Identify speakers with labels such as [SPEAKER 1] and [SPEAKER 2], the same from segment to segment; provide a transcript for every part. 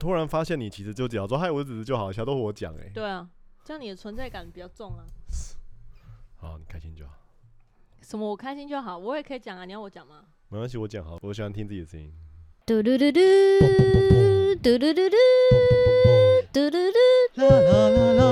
[SPEAKER 1] 突然发现你其实就只要说嗨，我是子子就好，其他都我讲哎。
[SPEAKER 2] 对啊，这样你的存在感比较重啊。
[SPEAKER 1] 好，你开心就好。
[SPEAKER 2] 什么？我开心就好，我也可以讲啊。你要我讲吗？
[SPEAKER 1] 没关系，我讲好。我喜欢听自己的声音。
[SPEAKER 2] 嘟嘟嘟嘟，嘟嘟嘟嘟，嘟嘟嘟，啦啦啦啦。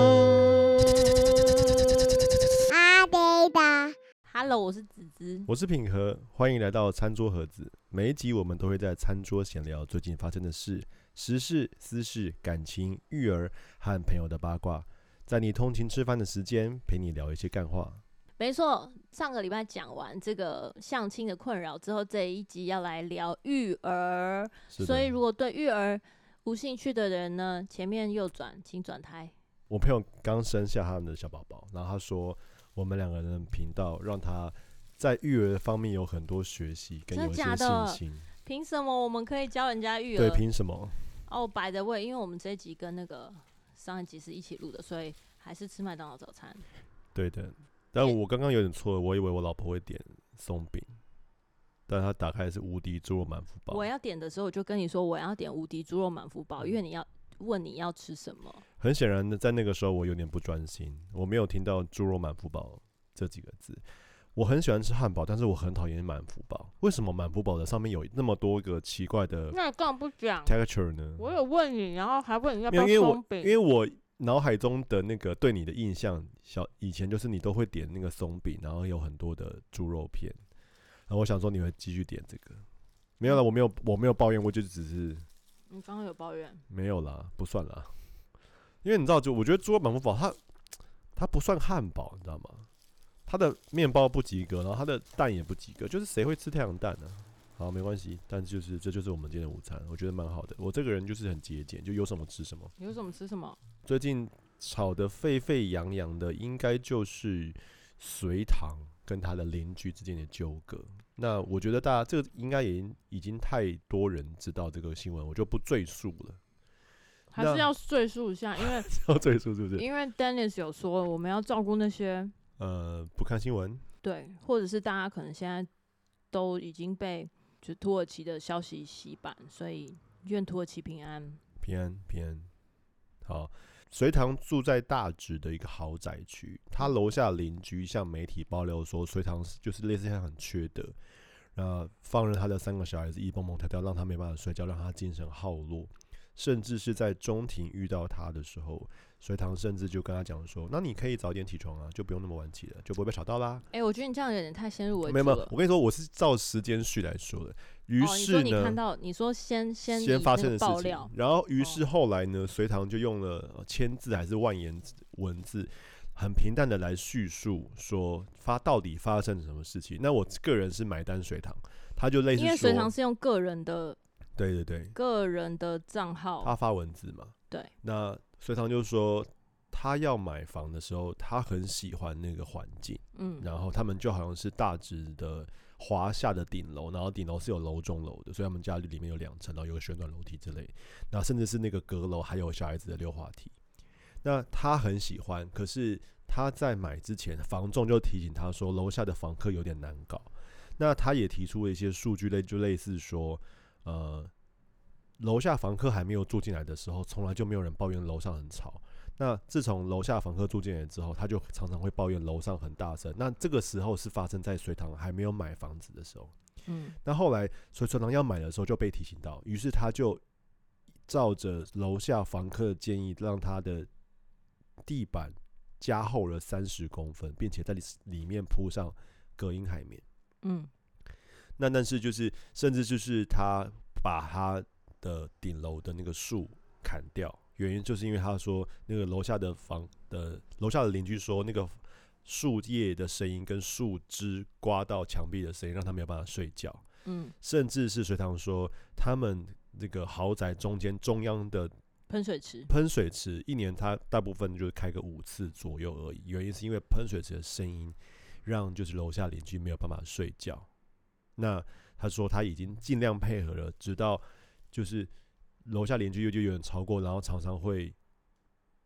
[SPEAKER 2] 阿呆的，Hello，我是子子，
[SPEAKER 1] 我是品和，欢迎来到餐桌盒子。每一集我们都会在餐桌闲聊最近发生的事、时事、私事、感情、育儿和朋友的八卦，在你通勤吃饭的时间陪你聊一些干话。
[SPEAKER 2] 没错，上个礼拜讲完这个相亲的困扰之后，这一集要来聊育儿。所以，如果对育儿无兴趣的人呢，前面右转，请转台。
[SPEAKER 1] 我朋友刚生下他们的小宝宝，然后他说，我们两个人的频道让他在育儿方面有很多学习跟有一些信心。
[SPEAKER 2] 凭什么我们可以教人家育儿？
[SPEAKER 1] 对，凭什么？
[SPEAKER 2] 哦，by the way，因为我们这一集跟那个上一集是一起录的，所以还是吃麦当劳早餐。
[SPEAKER 1] 对的。但我刚刚有点错了，我以为我老婆会点松饼，但她打开是无敌猪肉满福包。
[SPEAKER 2] 我要点的时候，我就跟你说我要点无敌猪肉满福包，因为你要问你要吃什么。
[SPEAKER 1] 很显然的，在那个时候我有点不专心，我没有听到猪肉满福包这几个字。我很喜欢吃汉堡，但是我很讨厌满福堡。为什么满福堡的上面有那么多个奇怪的？
[SPEAKER 2] 那你干嘛不讲
[SPEAKER 1] texture 呢？
[SPEAKER 2] 我有问你，然后还问你要不要松饼？
[SPEAKER 1] 因为我，因为我脑海中的那个对你的印象，小以前就是你都会点那个松饼，然后有很多的猪肉片，然后我想说你会继续点这个，没有了，我没有，我没有抱怨，我就只是，
[SPEAKER 2] 你刚刚有抱怨？
[SPEAKER 1] 没有啦，不算啦，因为你知道，就我觉得猪肉满福堡它它不算汉堡，你知道吗？它的面包不及格，然后他的蛋也不及格，就是谁会吃太阳蛋呢？好，没关系，但就是这就是我们今天的午餐，我觉得蛮好的。我这个人就是很节俭，就有什么吃什么。
[SPEAKER 2] 有什么吃什么？
[SPEAKER 1] 最近炒得沸沸扬扬的，应该就是隋唐跟他的邻居之间的纠葛。那我觉得大家这个应该也已经太多人知道这个新闻，我就不赘述了。
[SPEAKER 2] 还是要赘述一下，因为
[SPEAKER 1] 要赘述是不是？
[SPEAKER 2] 因为 Dennis 有说我们要照顾那些
[SPEAKER 1] 呃不看新闻，
[SPEAKER 2] 对，或者是大家可能现在都已经被。就土耳其的消息洗版，所以愿土耳其平安，
[SPEAKER 1] 平安平安。好，隋唐住在大直的一个豪宅区，他楼下邻居向媒体爆料说，隋唐就是类似像很缺德，然后放任他的三个小孩子一蹦蹦跳跳，让他没办法睡觉，让他精神耗落，甚至是在中庭遇到他的时候。隋唐甚至就跟他讲说：“那你可以早点起床啊，就不用那么晚起了，就不会被吵到啦。”
[SPEAKER 2] 哎，我觉得你这样有点太先入为主了。
[SPEAKER 1] 没有没有，我跟你说，我是照时间序来说的。于是呢，哦、你，
[SPEAKER 2] 你看到你说先先
[SPEAKER 1] 先发生的事情，然后于是后来呢，隋唐就用了千字还是万言文字，很平淡的来叙述说发到底发生了什么事情。那我个人是买单隋唐，他就类似说，因为
[SPEAKER 2] 隋唐是用个人的，
[SPEAKER 1] 对对对，
[SPEAKER 2] 个人的账号，
[SPEAKER 1] 他发文字嘛，
[SPEAKER 2] 对，
[SPEAKER 1] 那。隋唐就说，他要买房的时候，他很喜欢那个环境，嗯，然后他们就好像是大直的华夏的顶楼，然后顶楼是有楼中楼的，所以他们家里里面有两层，然后有个旋转楼梯之类，那甚至是那个阁楼还有小孩子的溜滑梯，那他很喜欢，可是他在买之前，房仲就提醒他说，楼下的房客有点难搞，那他也提出了一些数据类，就类似说，呃。楼下房客还没有住进来的时候，从来就没有人抱怨楼上很吵。那自从楼下房客住进来之后，他就常常会抱怨楼上很大声。那这个时候是发生在隋唐还没有买房子的时候。嗯，那后来隋隋唐要买的时候就被提醒到，于是他就照着楼下房客的建议，让他的地板加厚了三十公分，并且在里里面铺上隔音海绵。嗯，那但是就是甚至就是他把他。的顶楼的那个树砍掉，原因就是因为他说那个楼下的房的楼下的邻居说那个树叶的声音跟树枝刮到墙壁的声音让他没有办法睡觉。嗯，甚至是隋唐说他们那个豪宅中间中央的
[SPEAKER 2] 喷水池，
[SPEAKER 1] 喷水池一年他大部分就是开个五次左右而已，原因是因为喷水池的声音让就是楼下邻居没有办法睡觉。那他说他已经尽量配合了，直到。就是楼下邻居又就有人超过，然后常常会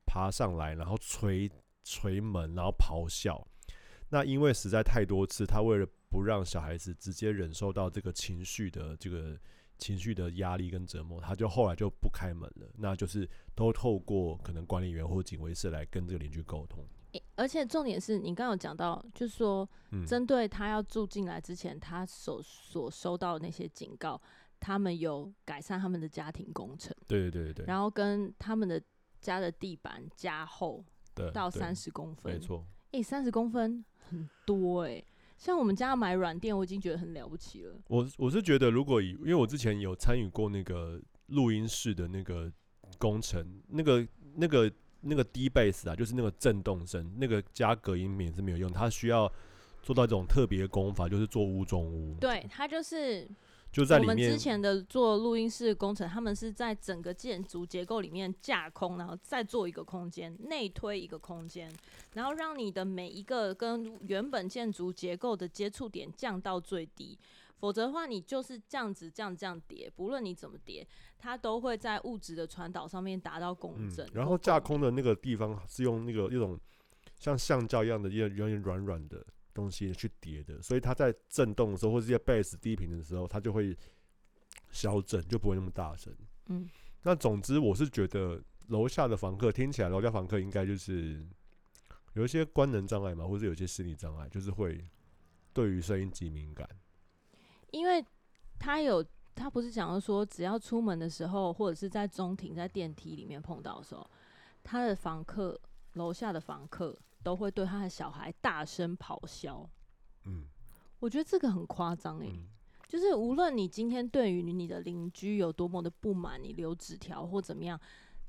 [SPEAKER 1] 爬上来，然后捶捶门，然后咆哮。那因为实在太多次，他为了不让小孩子直接忍受到这个情绪的这个情绪的压力跟折磨，他就后来就不开门了。那就是都透过可能管理员或警卫室来跟这个邻居沟通。
[SPEAKER 2] 而且重点是你刚刚有讲到，就是说，针对他要住进来之前，他所所收到的那些警告，他们有改善他们的家庭工程。
[SPEAKER 1] 对对对对。
[SPEAKER 2] 然后跟他们的家的地板加厚，到三十公分。
[SPEAKER 1] 没错。
[SPEAKER 2] 诶，三十公分很多诶。像我们家买软垫，我已经觉得很了不起了。
[SPEAKER 1] 我我是觉得，如果以因为我之前有参与过那个录音室的那个工程，那个那个那个低贝斯啊，就是那个震动声，那个加隔音棉是没有用，它需要做到一种特别工法，就是做屋中屋。
[SPEAKER 2] 对，它就是。
[SPEAKER 1] 就在里面，
[SPEAKER 2] 我们之前的做录音室工程，他们是在整个建筑结构里面架空，然后再做一个空间，内推一个空间，然后让你的每一个跟原本建筑结构的接触点降到最低。否则的话，你就是这样子这样这样叠，不论你怎么叠，它都会在物质的传导上面达到共振。
[SPEAKER 1] 然后架空的那个地方是用那个一种像橡胶一样的，有点软软的。东西去叠的，所以它在震动的时候，或者一些 bass 低频的时候，它就会消震，就不会那么大声。嗯，那总之我是觉得楼下的房客听起来，楼下房客应该就是有一些官能障碍嘛，或者有一些心理障碍，就是会对于声音极敏感。
[SPEAKER 2] 因为他有，他不是讲说，只要出门的时候，或者是在中庭、在电梯里面碰到的时候，他的房客，楼下的房客。都会对他的小孩大声咆哮，嗯，我觉得这个很夸张诶，就是无论你今天对于你的邻居有多么的不满，你留纸条或怎么样，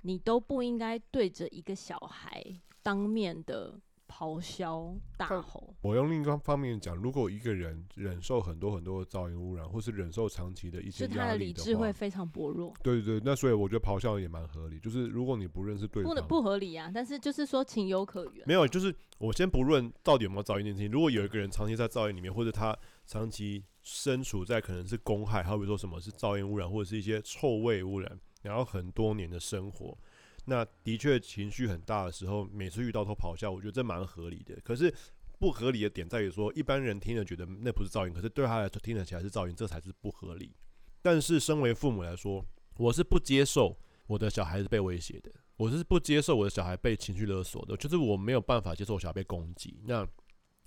[SPEAKER 2] 你都不应该对着一个小孩当面的。咆哮大吼。
[SPEAKER 1] 我用另一个方面讲，如果一个人忍受很多很多的噪音污染，或是忍受长期的一些压力的话，是他的理智
[SPEAKER 2] 会非常薄弱。
[SPEAKER 1] 对对对，那所以我觉得咆哮也蛮合理。就是如果你不认识对方，
[SPEAKER 2] 不能不合理啊。但是就是说情有可原。
[SPEAKER 1] 没有，就是我先不论到底有没有噪音这件事情。如果有一个人长期在噪音里面，或者他长期身处在可能是公害，好比说什么是噪音污染，或者是一些臭味污染，然后很多年的生活。那的确情绪很大的时候，每次遇到都咆哮，我觉得这蛮合理的。可是不合理的点在于说，一般人听了觉得那不是噪音，可是对他来说听了起来是噪音，这才是不合理。但是身为父母来说，我是不接受我的小孩子被威胁的，我是不接受我的小孩被情绪勒索的，就是我没有办法接受我小孩被攻击。那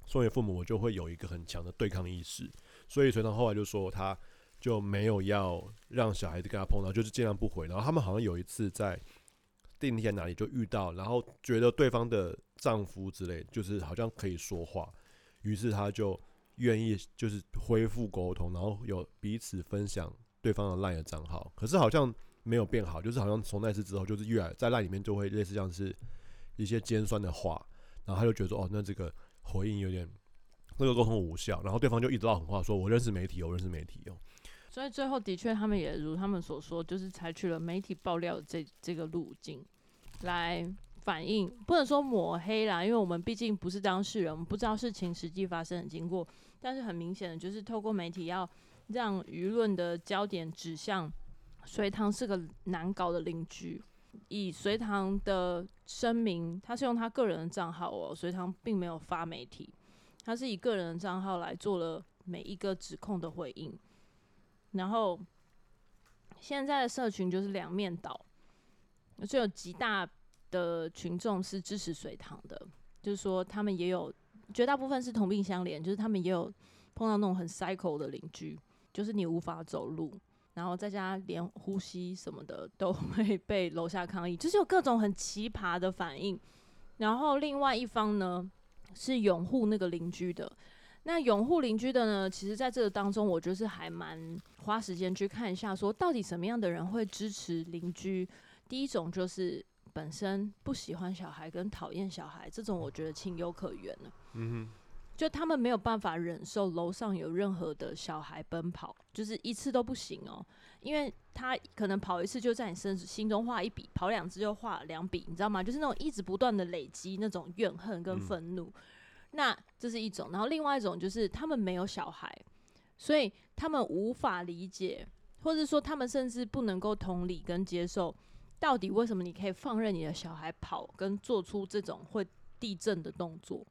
[SPEAKER 1] 身为父母，我就会有一个很强的对抗意识。所以隋棠后来就说，他就没有要让小孩子跟他碰到，就是尽量不回。然后他们好像有一次在。电梯在哪里就遇到，然后觉得对方的丈夫之类，就是好像可以说话，于是他就愿意就是恢复沟通，然后有彼此分享对方的 LINE 的账号。可是好像没有变好，就是好像从那次之后，就是越来在 LINE 里面就会类似像是一些尖酸的话，然后他就觉得哦，那这个回应有点那个沟通无效，然后对方就一直撂狠话说，我认识媒体，我认识媒体哦。
[SPEAKER 2] 所以最后的确，他们也如他们所说，就是采取了媒体爆料这这个路径来反映，不能说抹黑啦，因为我们毕竟不是当事人，我们不知道事情实际发生的经过。但是很明显的，就是透过媒体要让舆论的焦点指向隋棠是个难搞的邻居。以隋棠的声明，他是用他个人的账号哦，隋棠并没有发媒体，他是以个人的账号来做了每一个指控的回应。然后，现在的社群就是两面倒，就有极大的群众是支持隋棠的，就是说他们也有绝大部分是同病相怜，就是他们也有碰到那种很 cycle 的邻居，就是你无法走路，然后在家连呼吸什么的都 会被楼下抗议，就是有各种很奇葩的反应。然后另外一方呢，是拥护那个邻居的。那拥护邻居的呢？其实在这个当中，我就是还蛮花时间去看一下，说到底什么样的人会支持邻居。第一种就是本身不喜欢小孩跟讨厌小孩，这种我觉得情有可原了。嗯哼，就他们没有办法忍受楼上有任何的小孩奔跑，就是一次都不行哦，因为他可能跑一次就在你身心中画一笔，跑两次就画两笔，你知道吗？就是那种一直不断的累积那种怨恨跟愤怒。嗯那这是一种，然后另外一种就是他们没有小孩，所以他们无法理解，或者说他们甚至不能够同理跟接受，到底为什么你可以放任你的小孩跑跟做出这种会地震的动作？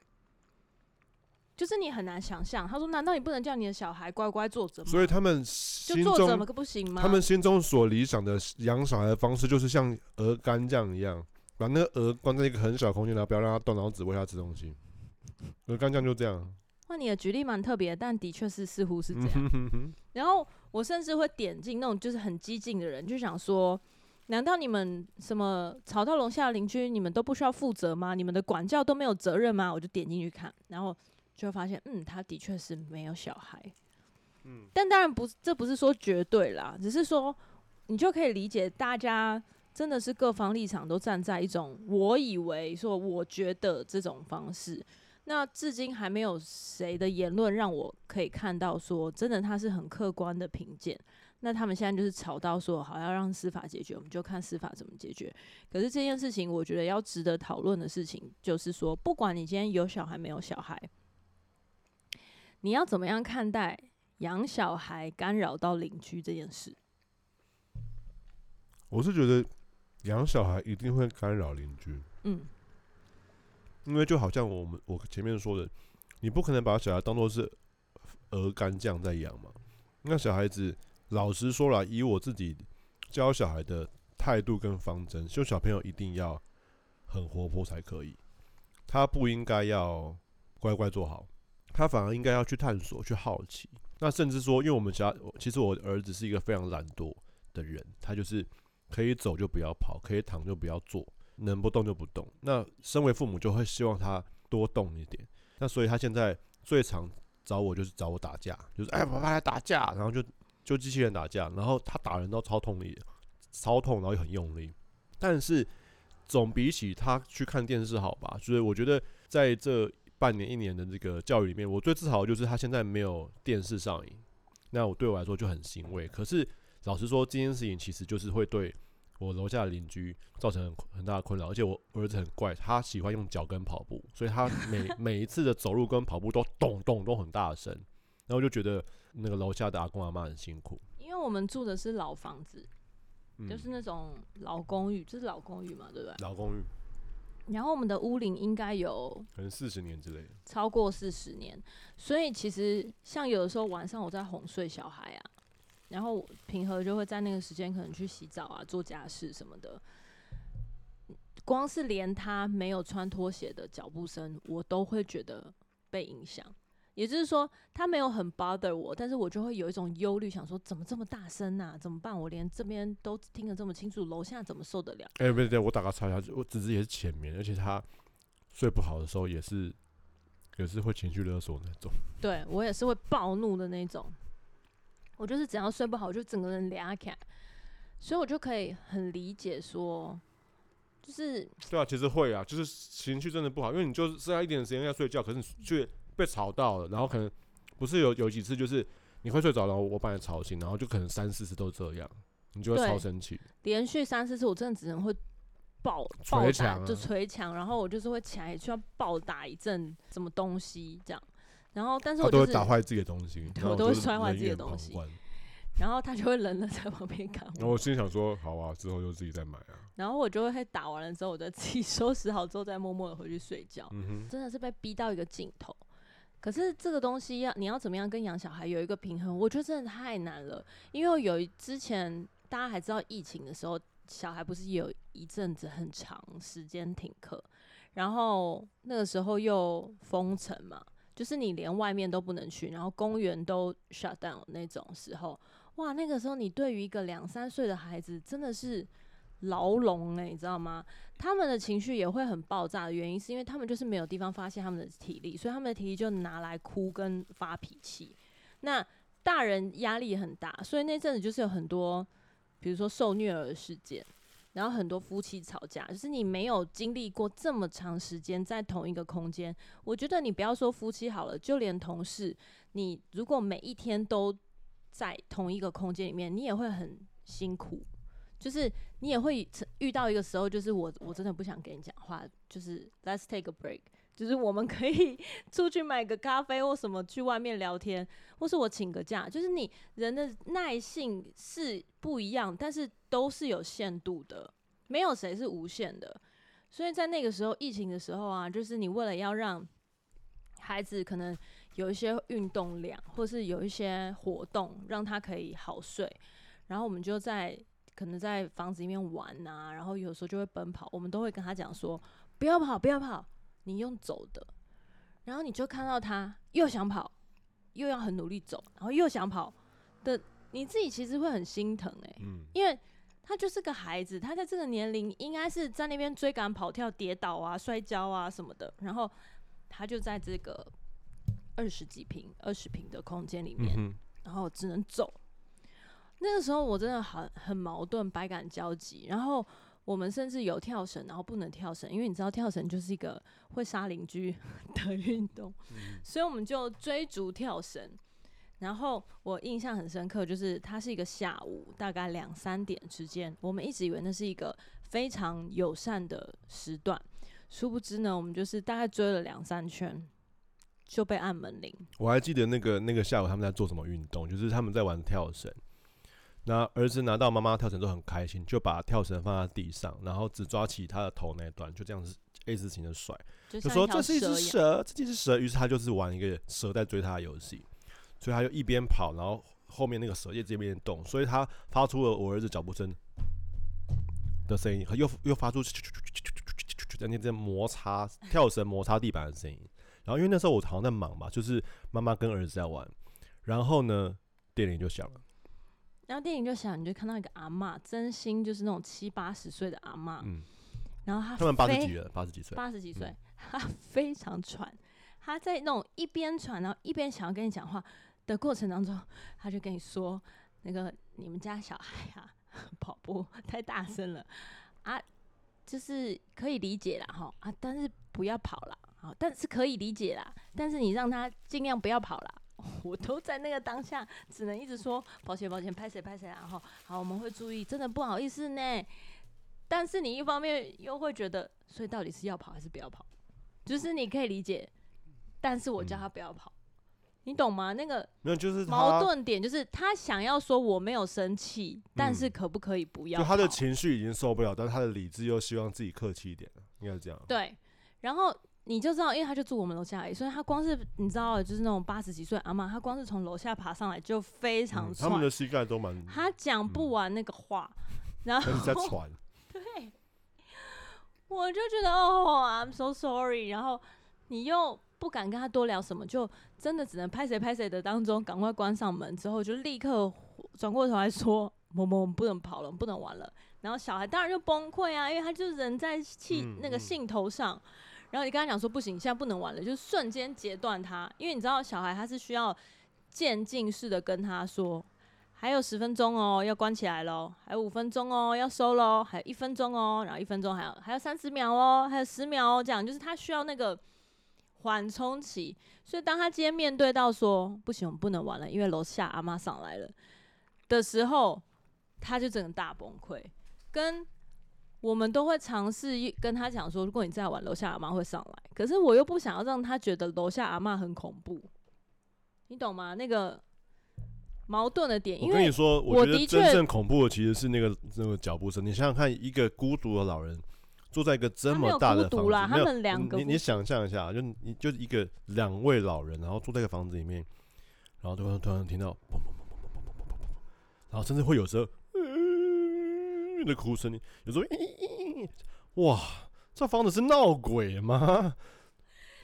[SPEAKER 2] 就是你很难想象。他说：“难道你不能叫你的小孩乖乖坐着吗？”
[SPEAKER 1] 所以他们心中
[SPEAKER 2] 就坐着不行吗？
[SPEAKER 1] 他们心中所理想的养小孩的方式，就是像鹅肝酱一样，把那个鹅关在一个很小的空间，然后不要让它动，然后只喂它吃东西。鹅肝酱就这样。
[SPEAKER 2] 那，你的举例蛮特别，但的确是似乎是这样。然后我甚至会点进那种就是很激进的人，就想说。难道你们什么吵到楼下邻居，你们都不需要负责吗？你们的管教都没有责任吗？我就点进去看，然后就会发现，嗯，他的确是没有小孩，嗯，但当然不，这不是说绝对啦，只是说你就可以理解，大家真的是各方立场都站在一种我以为说我觉得这种方式，那至今还没有谁的言论让我可以看到说真的他是很客观的评鉴。那他们现在就是吵到说，好要让司法解决，我们就看司法怎么解决。可是这件事情，我觉得要值得讨论的事情，就是说，不管你今天有小孩没有小孩，你要怎么样看待养小孩干扰到邻居这件事？
[SPEAKER 1] 我是觉得养小孩一定会干扰邻居，嗯，因为就好像我们我前面说的，你不可能把小孩当做是鹅肝酱在养嘛，那小孩子。老实说了，以我自己教小孩的态度跟方针，就小朋友一定要很活泼才可以。他不应该要乖乖坐好，他反而应该要去探索、去好奇。那甚至说，因为我们家其实我儿子是一个非常懒惰的人，他就是可以走就不要跑，可以躺就不要坐，能不动就不动。那身为父母就会希望他多动一点。那所以他现在最常找我就是找我打架，就是哎，爸爸来打架，然后就。就机器人打架，然后他打人都超痛力，超痛，然后又很用力。但是总比起他去看电视好吧？所以我觉得在这半年一年的这个教育里面，我最自豪的就是他现在没有电视上瘾。那我对我来说就很欣慰。可是老实说，这件事情其实就是会对我楼下的邻居造成很很大的困扰。而且我儿子很怪，他喜欢用脚跟跑步，所以他每 每一次的走路跟跑步都咚咚都很大声，然后就觉得。那个楼下的阿公阿妈很辛苦，
[SPEAKER 2] 因为我们住的是老房子，嗯、就是那种老公寓，这是老公寓嘛，对不对？
[SPEAKER 1] 老公寓。
[SPEAKER 2] 然后我们的屋龄应该有
[SPEAKER 1] 可能四十年之类的，
[SPEAKER 2] 超过四十年。所以其实像有的时候晚上我在哄睡小孩啊，然后平和就会在那个时间可能去洗澡啊、做家事什么的。光是连他没有穿拖鞋的脚步声，我都会觉得被影响。也就是说，他没有很 bother 我，但是我就会有一种忧虑，想说怎么这么大声啊？怎么办？我连这边都听得这么清楚，楼下怎么受得了？
[SPEAKER 1] 哎、欸，不对，对，我打个岔一下，我只是也是浅眠，而且他睡不好的时候也是，也是会情绪勒索那种。
[SPEAKER 2] 对，我也是会暴怒的那种，我就是只要睡不好，我就整个人俩起来，所以我就可以很理解说，就是
[SPEAKER 1] 对啊，其实会啊，就是情绪真的不好，因为你就是剩下一点时间要睡觉，可是你却。被吵到了，然后可能不是有有几次，就是你会睡着，然后我把你吵醒，然后就可能三四次都这样，你就会超生气。
[SPEAKER 2] 连续三四次，我真的只能会暴
[SPEAKER 1] 捶墙，
[SPEAKER 2] 就捶墙，然后我就是会起来需要暴打一阵什么东西这样，然后但是我、就是、
[SPEAKER 1] 都会打坏自己的东西，
[SPEAKER 2] 我，都会摔坏自己的东西，然后他就会冷冷 在旁边看。
[SPEAKER 1] 然后我心里想说，好啊，之后就自己再买啊。
[SPEAKER 2] 然后我就会打完了之后，我再自己收拾好之后，再默默的回去睡觉。
[SPEAKER 1] 嗯，
[SPEAKER 2] 真的是被逼到一个尽头。可是这个东西要你要怎么样跟养小孩有一个平衡？我觉得真的太难了。因为有之前大家还知道疫情的时候，小孩不是有一阵子很长时间停课，然后那个时候又封城嘛，就是你连外面都不能去，然后公园都 shut down 那种时候，哇，那个时候你对于一个两三岁的孩子真的是。牢笼欸，你知道吗？他们的情绪也会很爆炸的原因，是因为他们就是没有地方发泄他们的体力，所以他们的体力就拿来哭跟发脾气。那大人压力很大，所以那阵子就是有很多，比如说受虐儿事件，然后很多夫妻吵架。就是你没有经历过这么长时间在同一个空间，我觉得你不要说夫妻好了，就连同事，你如果每一天都在同一个空间里面，你也会很辛苦。就是你也会遇到一个时候，就是我我真的不想跟你讲话，就是 let's take a break，就是我们可以出去买个咖啡或什么，去外面聊天，或是我请个假。就是你人的耐性是不一样，但是都是有限度的，没有谁是无限的。所以在那个时候疫情的时候啊，就是你为了要让孩子可能有一些运动量，或是有一些活动，让他可以好睡。然后我们就在可能在房子里面玩啊，然后有时候就会奔跑，我们都会跟他讲说：不要跑，不要跑，你用走的。然后你就看到他又想跑，又要很努力走，然后又想跑的，你自己其实会很心疼哎、欸，嗯，因为他就是个孩子，他在这个年龄应该是在那边追赶、跑跳、跌倒啊、摔跤啊什么的，然后他就在这个二十几平、二十平的空间里面，然后只能走。那个时候我真的很很矛盾，百感交集。然后我们甚至有跳绳，然后不能跳绳，因为你知道跳绳就是一个会杀邻居 的运动，嗯，所以我们就追逐跳绳。然后我印象很深刻，就是它是一个下午大概两三点之间，我们一直以为那是一个非常友善的时段，殊不知呢，我们就是大概追了两三圈就被按门铃。
[SPEAKER 1] 我还记得那个那个下午他们在做什么运动，就是他们在玩跳绳。那儿子拿到妈妈跳绳都很开心，就把跳绳放在地上，然后只抓起他的头那一段，就这样子 A 字形的甩，就说这是一只蛇，这是蛇。于是他就是玩一个蛇在追他的游戏，所以他就一边跑，然后后面那个蛇也这边动，所以他发出了我儿子脚步声的声音，又又发出在那边摩擦跳绳摩擦地板的声音。然后因为那时候我好像在忙吧，就是妈妈跟儿子在玩，然后呢电铃就响了。
[SPEAKER 2] 然后电影就想，你就看到一个阿嬷，真心就是那种七八十岁的阿嬷，嗯，然后他
[SPEAKER 1] 他们八十几了，八十几岁，
[SPEAKER 2] 八十几岁，他非常喘，他在那种一边喘，然后一边想要跟你讲话的过程当中，他就跟你说，那个你们家小孩啊，跑步太大声了。啊，就是可以理解啦哈啊，但是不要跑了啊，但是可以理解啦，但是你让他尽量不要跑了。我都在那个当下，只能一直说抱歉，抱歉，拍谁拍谁，然后好，我们会注意，真的不好意思呢。但是你一方面又会觉得，所以到底是要跑还是不要跑？就是你可以理解，但是我叫他不要跑，嗯、你懂吗？那个
[SPEAKER 1] 没有，就是
[SPEAKER 2] 矛盾点，就是他想要说我没有生气，但是可不可以不要？
[SPEAKER 1] 就他的情绪已经受不了，但他的理智又希望自己客气一点，应该是这样。
[SPEAKER 2] 对，然后。你就知道，因为他就住我们楼下而已，所以他光是你知道，就是那种八十几岁阿妈，他光是从楼下爬上来就非常喘。
[SPEAKER 1] 嗯、他们的膝盖都蛮……
[SPEAKER 2] 他讲不完那个话，嗯、然后
[SPEAKER 1] 在喘。
[SPEAKER 2] 对，我就觉得哦，I'm so sorry。然后你又不敢跟他多聊什么，就真的只能拍谁拍谁的当中，赶快关上门之后，就立刻转过头来说：“某某，我们不能跑了，我们不能玩了。”然后小孩当然就崩溃啊，因为他就人在气、嗯、那个兴头上。然后你跟他讲说不行，现在不能玩了，就是瞬间截断他，因为你知道小孩他是需要渐进式的跟他说，还有十分钟哦，要关起来喽，还有五分钟哦，要收喽，还有一分钟哦，然后一分钟还有还有三十秒哦，还有十秒哦，这样就是他需要那个缓冲期。所以当他今天面对到说不行，我们不能玩了，因为楼下阿妈上来了的时候，他就整个大崩溃，跟。我们都会尝试跟他讲说，如果你再玩，楼下阿妈会上来。可是我又不想要让他觉得楼下阿妈很恐怖，你懂吗？那个矛盾的点。因为
[SPEAKER 1] 我跟你说，我觉得真正恐怖的其实是那个那个脚步声。你想想看，一个孤独的老人坐在一个这么大的房子，
[SPEAKER 2] 他们两个，
[SPEAKER 1] 你你想象一下，就你就一个两位老人，然后住在一个房子里面，然后突然突然听到砰砰砰砰砰砰砰砰砰，然后甚至会有时候。的哭声，有时候，哇，这房子是闹鬼吗？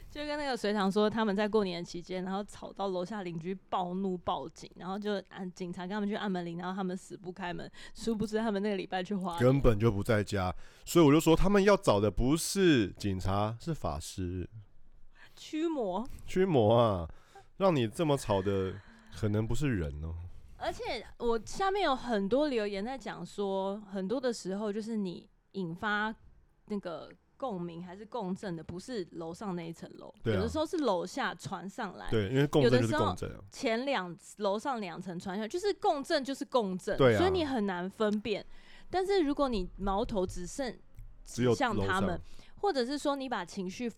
[SPEAKER 2] 就跟那个隋棠说，他们在过年期间，然后吵到楼下邻居暴怒报警，然后就按警察跟他们去按门铃，然后他们死不开门，殊不知他们那个礼拜去花，
[SPEAKER 1] 根本就不在家，所以我就说他们要找的不是警察，是法师，
[SPEAKER 2] 驱魔，
[SPEAKER 1] 驱魔啊，让你这么吵的，可能不是人哦。
[SPEAKER 2] 而且我下面有很多留言在讲说，很多的时候就是你引发那个共鸣还是共振的，不是楼上那一层楼，有的时候是楼下传上来。
[SPEAKER 1] 对，因为共振就是共振。
[SPEAKER 2] 前两楼上两层传下来，就是共振就是共振，所以你很难分辨。但是如果你矛头只剩指向他们，或者是说你把情绪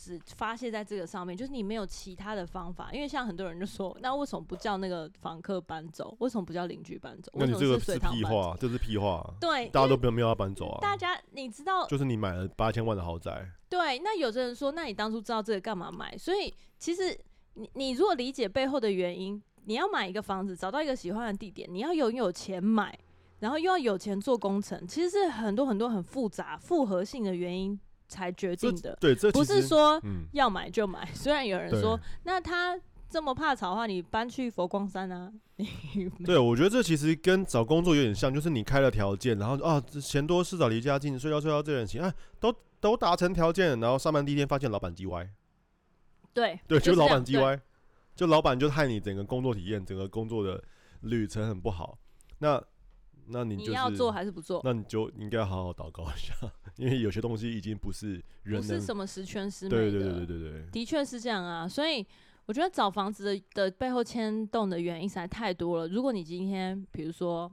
[SPEAKER 2] 只发泄在这个上面，就是你没有其他的方法。因为像很多人就说，那为什么不叫那个房客搬走？为什么不叫邻居搬走？
[SPEAKER 1] 那你这个
[SPEAKER 2] 是
[SPEAKER 1] 屁话，这是屁话。
[SPEAKER 2] 对，
[SPEAKER 1] 大家都不用没有要搬走啊。
[SPEAKER 2] 大家你知道，
[SPEAKER 1] 就是你买了八千万的豪宅。
[SPEAKER 2] 对，那有的人说，那你当初知道这个干嘛买？所以其实你你如果理解背后的原因，你要买一个房子，找到一个喜欢的地点，你要拥有钱买，然后又要有钱做工程，其实是很多很多很复杂复合性的原因。才决定的，
[SPEAKER 1] 对，这
[SPEAKER 2] 不是说要买就买。嗯、虽然有人说，那他这么怕吵的话，你搬去佛光山啊？
[SPEAKER 1] 对，我觉得这其实跟找工作有点像，就是你开了条件，然后啊，钱多事少离家近，睡觉睡到这人行啊，都都达成条件，然后上班第一天发现老板叽歪，
[SPEAKER 2] 对
[SPEAKER 1] 对，就老板叽歪，就老板就害你整个工作体验，整个工作的旅程很不好。那那你、就是、
[SPEAKER 2] 你要做还是不做？
[SPEAKER 1] 那你就应该好好祷告一下，因为有些东西已经不是人，
[SPEAKER 2] 不是什么十全十美
[SPEAKER 1] 的。对对对对对对，
[SPEAKER 2] 的确是这样啊。所以我觉得找房子的的背后牵动的原因实在太多了。如果你今天比如说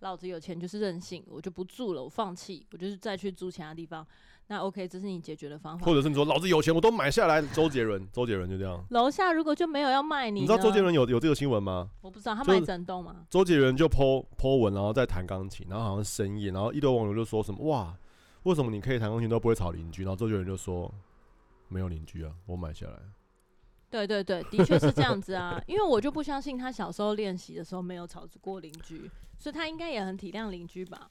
[SPEAKER 2] 老子有钱就是任性，我就不住了，我放弃，我就是再去住其他地方。那 OK，这是你解决的方法。
[SPEAKER 1] 或者是你说老子有钱，我都买下来。周杰伦，周杰伦就这样。
[SPEAKER 2] 楼下如果就没有要卖你，
[SPEAKER 1] 你知道周杰伦有有这个新闻吗？
[SPEAKER 2] 我不知道，他卖整栋吗？
[SPEAKER 1] 周杰伦就 po po 文，然后在弹钢琴，然后好像深夜，然后一堆网友就说什么哇，为什么你可以弹钢琴都不会吵邻居？然后周杰伦就说没有邻居啊，我买下来。
[SPEAKER 2] 对对对，的确是这样子啊，因为我就不相信他小时候练习的时候没有吵过邻居，所以他应该也很体谅邻居吧。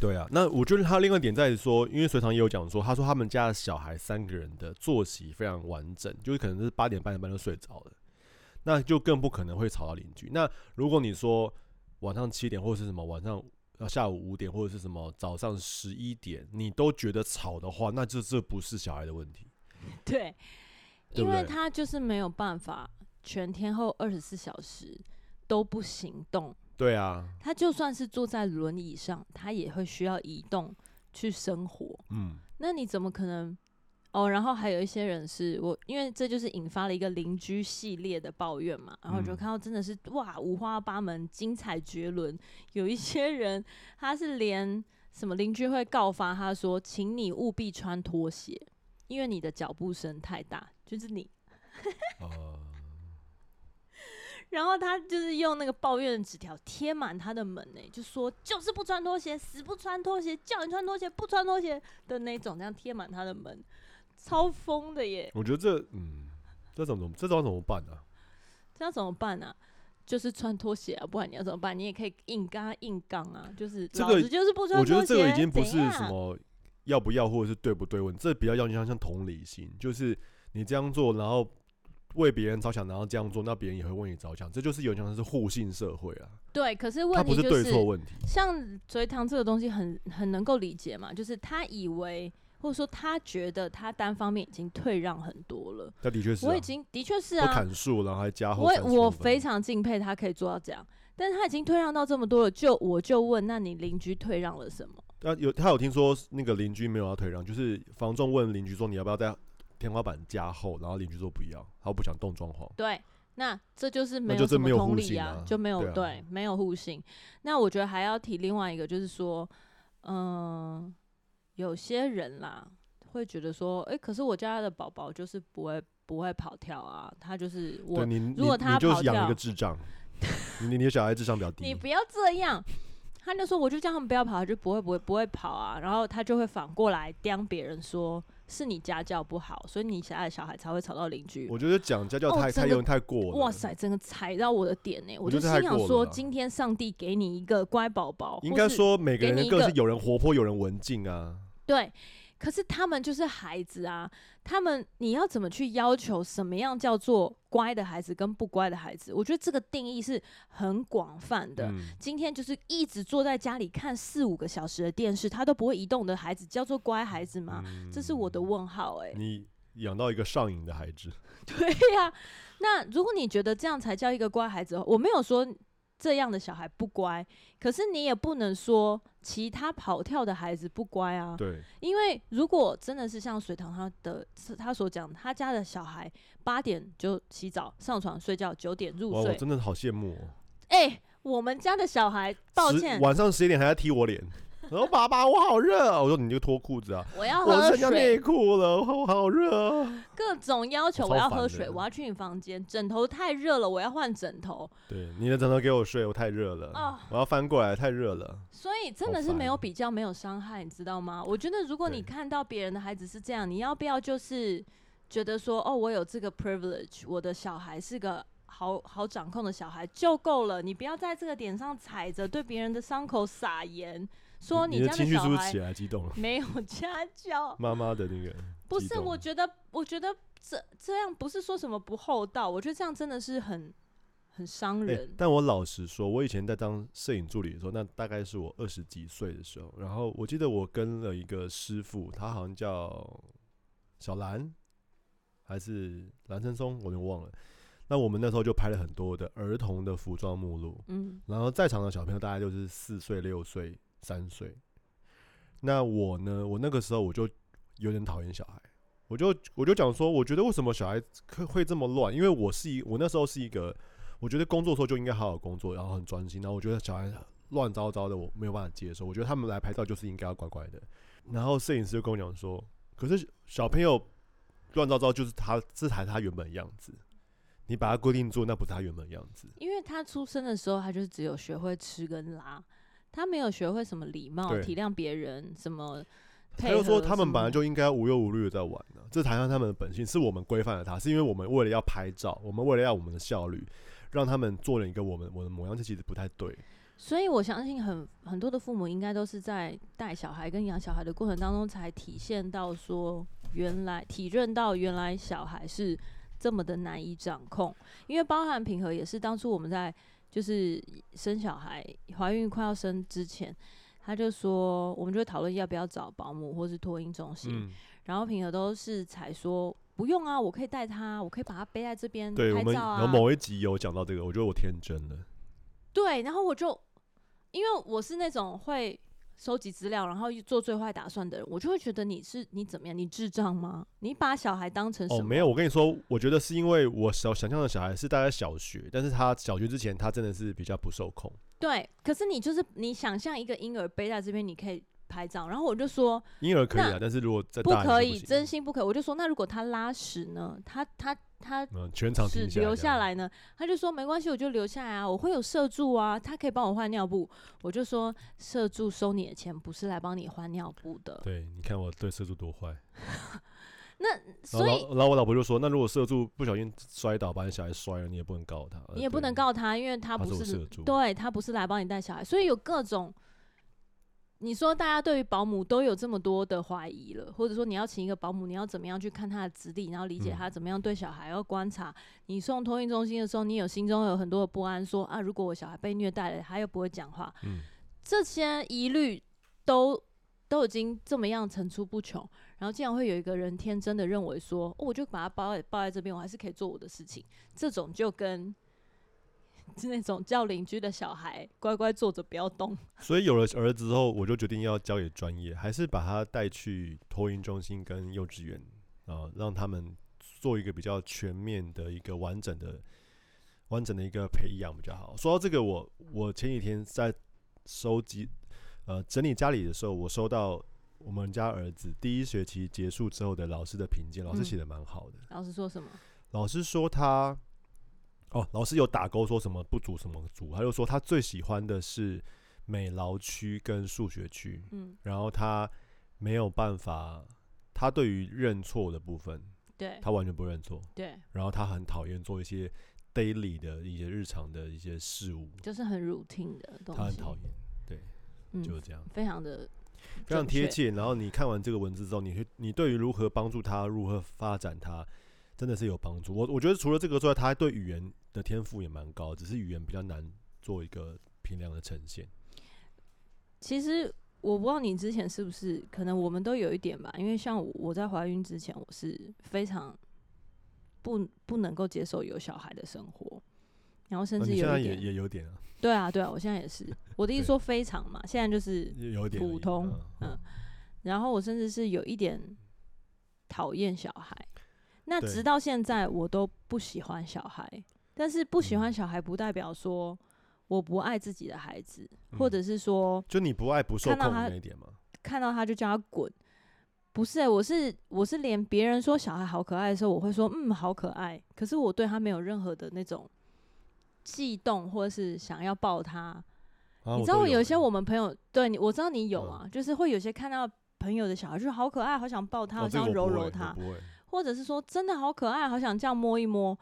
[SPEAKER 1] 对啊，那我觉得他另外一点在于说，因为隋唐也有讲说，他说他们家的小孩三个人的作息非常完整，就是可能是八点半、九点半就睡着了，那就更不可能会吵到邻居。那如果你说晚上七点或者是什么晚上下午五点或者是什么早上十一点，你都觉得吵的话，那这这不是小孩的问题。
[SPEAKER 2] 对，因为他就是没有办法全天候二十四小时都不行动。
[SPEAKER 1] 对啊，
[SPEAKER 2] 他就算是坐在轮椅上，他也会需要移动去生活。嗯，那你怎么可能？哦，然后还有一些人是我，因为这就是引发了一个邻居系列的抱怨嘛。然后就看到真的是、嗯、哇，五花八门，精彩绝伦。有一些人他是连什么邻居会告发他说，请你务必穿拖鞋，因为你的脚步声太大，就是你。呃 然后他就是用那个抱怨的纸条贴满他的门呢，就说就是不穿拖鞋，死不穿拖鞋，叫你穿拖鞋不穿拖鞋的那种，这样贴满他的门，超疯的耶！
[SPEAKER 1] 我觉得这嗯，这怎么这怎么办呢、啊？
[SPEAKER 2] 这要怎么办呢、啊？就是穿拖鞋啊，不然你要怎么办？你也可以硬跟他硬刚啊，就是老子就是不穿拖鞋。
[SPEAKER 1] 我觉得这个已经不是什么要不要或者是对不对问，这比较要像像同理心，就是你这样做，然后。为别人着想，然后这样做，那别人也会为你着想，这就是有点像是互信社会啊。
[SPEAKER 2] 对，可是问题、就是、
[SPEAKER 1] 他不是对错问题。
[SPEAKER 2] 像隋唐这个东西很很能够理解嘛，就是他以为或者说他觉得他单方面已经退让很多了。
[SPEAKER 1] 他的确是、啊，
[SPEAKER 2] 我已经的确是啊，
[SPEAKER 1] 砍树然后还加厚。
[SPEAKER 2] 我我非常敬佩他可以做到这样，但是他已经退让到这么多了，就我就问，那你邻居退让了什么？
[SPEAKER 1] 那有他有听说那个邻居没有要退让，就是房仲问邻居说，你要不要再。天花板加厚，然后邻居说不要，他不想动装潢。
[SPEAKER 2] 对，那这就是没有什么同理啊，就没有对，对，没有互信。那我觉得还要提另外一个，就是说，嗯、呃，有些人啦会觉得说，哎、欸，可是我家的宝宝就是不会不会跑跳啊，他就是我。如果他跑跳，
[SPEAKER 1] 养一个智障，你你的小孩智商比较低，
[SPEAKER 2] 你不要这样。他就说，我就叫他们不要跑，他就不会不会不会跑啊，然后他就会反过来刁别人说。是你家教不好，所以你家的小孩才会吵到邻居。
[SPEAKER 1] 我觉得讲家教太、哦、太用太过了。
[SPEAKER 2] 哇塞，真的踩到我的点呢！我就心想说，今天上帝给你一个乖宝宝，
[SPEAKER 1] 应该说每个人的个性，有人活泼，有人文静啊。
[SPEAKER 2] 对。可是他们就是孩子啊，他们你要怎么去要求什么样叫做乖的孩子跟不乖的孩子？我觉得这个定义是很广泛的。嗯。今天就是一直坐在家里看四五个小时的电视，他都不会移动的孩子叫做乖孩子吗？嗯。这是我的问号欸。
[SPEAKER 1] 你养到一个上瘾的孩子。
[SPEAKER 2] 对呀，那如果你觉得这样才叫一个乖孩子，我没有说。这样的小孩不乖，可是你也不能说其他跑跳的孩子不乖啊。
[SPEAKER 1] 对，
[SPEAKER 2] 因为如果真的是像水塘他的他所讲，他家的小孩八点就洗澡上床睡觉，九点入睡，
[SPEAKER 1] 我真的好羡慕哦。
[SPEAKER 2] 哎、欸，我们家的小孩，抱歉，
[SPEAKER 1] 晚上十一点还要踢我脸。然后爸爸，我好热啊！我说你就脱裤子啊！
[SPEAKER 2] 我要喝水，
[SPEAKER 1] 内裤了，我好热啊！
[SPEAKER 2] 各种要求，我要喝水，我要去你房间，枕头太热了，我要换枕头。
[SPEAKER 1] 对，你的枕头给我睡，我太热了。哦，我要翻过来，太热了。
[SPEAKER 2] 所以真的是没有比较，没有伤害，你知道吗？我觉得如果你看到别人的孩子是这样，你要不要就是觉得说，哦，我有这个 privilege，我的小孩是个。好好掌控的小孩就够了，你不要在这个点上踩着对别人的伤口撒盐，说你家的
[SPEAKER 1] 情绪是不是起来激动了？
[SPEAKER 2] 没有家教，
[SPEAKER 1] 妈妈的那个
[SPEAKER 2] 不是，我觉得，我觉得这这样不是说什么不厚道，我觉得这样真的是很很伤人、欸。
[SPEAKER 1] 但我老实说，我以前在当摄影助理的时候，那大概是我二十几岁的时候，然后我记得我跟了一个师傅，他好像叫小兰还是蓝森松，我有点忘了。那我们那时候就拍了很多的儿童的服装目录，嗯，然后在场的小朋友大概就是四岁、六岁、三岁。那我呢，我那个时候我就有点讨厌小孩，我就我就讲说，我觉得为什么小孩会这么乱？因为我是一，我那时候是一个，我觉得工作的时候就应该好好工作，然后很专心。然后我觉得小孩乱糟糟的，我没有办法接受。我觉得他们来拍照就是应该要乖乖的。然后摄影师就跟我讲说，可是小朋友乱糟糟就是他，这才是他原本的样子。你把他规定做，那不是他原本的样子。
[SPEAKER 2] 因为他出生的时候，他就只有学会吃跟拉，他没有学会什么礼貌、体谅别人，什么。
[SPEAKER 1] 他就说他们本来就应该无忧无虑的在玩呢、啊，这才是他们的本性。是我们规范了他，是因为我们为了要拍照，我们为了要我们的效率，让他们做了一个我们我的模样，这其实不太对。
[SPEAKER 2] 所以我相信很很多的父母应该都是在带小孩跟养小孩的过程当中，才体现到说，原来体认到原来小孩是。这么的难以掌控，因为包含平和也是当初我们在就是生小孩、怀孕快要生之前，他就说我们就会讨论要不要找保姆或是托婴中心，嗯、然后平和都是才说不用啊，我可以带他，我可以把他背在这边拍照啊。
[SPEAKER 1] 有某一集有讲到这个，我觉得我天真了。
[SPEAKER 2] 对，然后我就因为我是那种会。收集资料，然后做最坏打算的人，我就会觉得你是你怎么样？你智障吗？你把小孩当成？
[SPEAKER 1] 哦，没有，我跟你说，我觉得是因为我小想象的小孩是大概小学，但是他小学之前他真的是比较不受控。
[SPEAKER 2] 对，可是你就是你想象一个婴儿背在这边，你可以拍照，然后我就说
[SPEAKER 1] 婴儿可以啊，但是如果在
[SPEAKER 2] 不可以，真心不可以，我就说那如果他拉屎呢？他他。他
[SPEAKER 1] 全场只
[SPEAKER 2] 留下来呢，他就说没关系，我就留下来啊，我会有摄助啊，他可以帮我换尿布。我就说摄助收你的钱不是来帮你换尿布的。
[SPEAKER 1] 对，你看我对摄助多坏。
[SPEAKER 2] 那所以，
[SPEAKER 1] 然后我老婆就说，那如果社助不小心摔倒把你小孩摔了，你也不能告他。
[SPEAKER 2] 你也不能告他，因为他不是，是对他不是来帮你带小孩，所以有各种。你说大家对于保姆都有这么多的怀疑了，或者说你要请一个保姆，你要怎么样去看他的资历，然后理解他怎么样对小孩要观察。你送托运中心的时候，你有心中有很多的不安说，说啊，如果我小孩被虐待了，他又不会讲话，嗯、这些疑虑都都已经这么样层出不穷，然后竟然会有一个人天真的认为说，哦，我就把他抱在抱在这边，我还是可以做我的事情，这种就跟。是那种叫邻居的小孩乖乖坐着不要动。
[SPEAKER 1] 所以有了儿子之后，我就决定要交给专业，还是把他带去托婴中心跟幼稚园啊，让他们做一个比较全面的一个完整的、完整的一个培养比较好。说到这个，我我前几天在收集呃整理家里的时候，我收到我们家儿子第一学期结束之后的老师的评鉴，老师写的蛮好的。
[SPEAKER 2] 老师说什么？
[SPEAKER 1] 老师说他。哦，老师有打勾说什么不足什么足，他就说他最喜欢的是美劳区跟数学区，嗯，然后他没有办法，他对于认错的部分，
[SPEAKER 2] 对，
[SPEAKER 1] 他完全不认错，
[SPEAKER 2] 对，
[SPEAKER 1] 然后他很讨厌做一些 daily 的一些日常的一些事物，
[SPEAKER 2] 就是很 routine 的东西，
[SPEAKER 1] 他很讨厌，对，嗯，就是这样，
[SPEAKER 2] 非常的
[SPEAKER 1] 非常贴切。然后你看完这个文字之后，你会你对于如何帮助他，如何发展他。真的是有帮助。我我觉得除了这个之外，他对语言的天赋也蛮高，只是语言比较难做一个平量的呈现。
[SPEAKER 2] 其实我不知道你之前是不是，可能我们都有一点吧。因为像我在怀孕之前，我是非常不不能够接受有小孩的生活，然后甚至有一点、
[SPEAKER 1] 啊、也也有点啊。
[SPEAKER 2] 对啊，对啊，我现在也是。我的意思说非常嘛，现在就是有点普通，嗯。然后我甚至是有一点讨厌小孩。那直到现在，我都不喜欢小孩。但是不喜欢小孩，不代表说我不爱自己的孩子，嗯、或者是说，
[SPEAKER 1] 就你不爱不受控那一点吗？
[SPEAKER 2] 看到他就叫他滚，不是、欸，我是我是连别人说小孩好可爱的时候，我会说嗯好可爱，可是我对他没有任何的那种悸动，或者是想要抱他。啊、你知道我有一些我们朋友对你，我知道你有啊，嗯、就是会有些看到朋友的小孩就是好可爱，好想抱他，好想揉揉他，或者是说真的好可爱，好想这样摸一摸。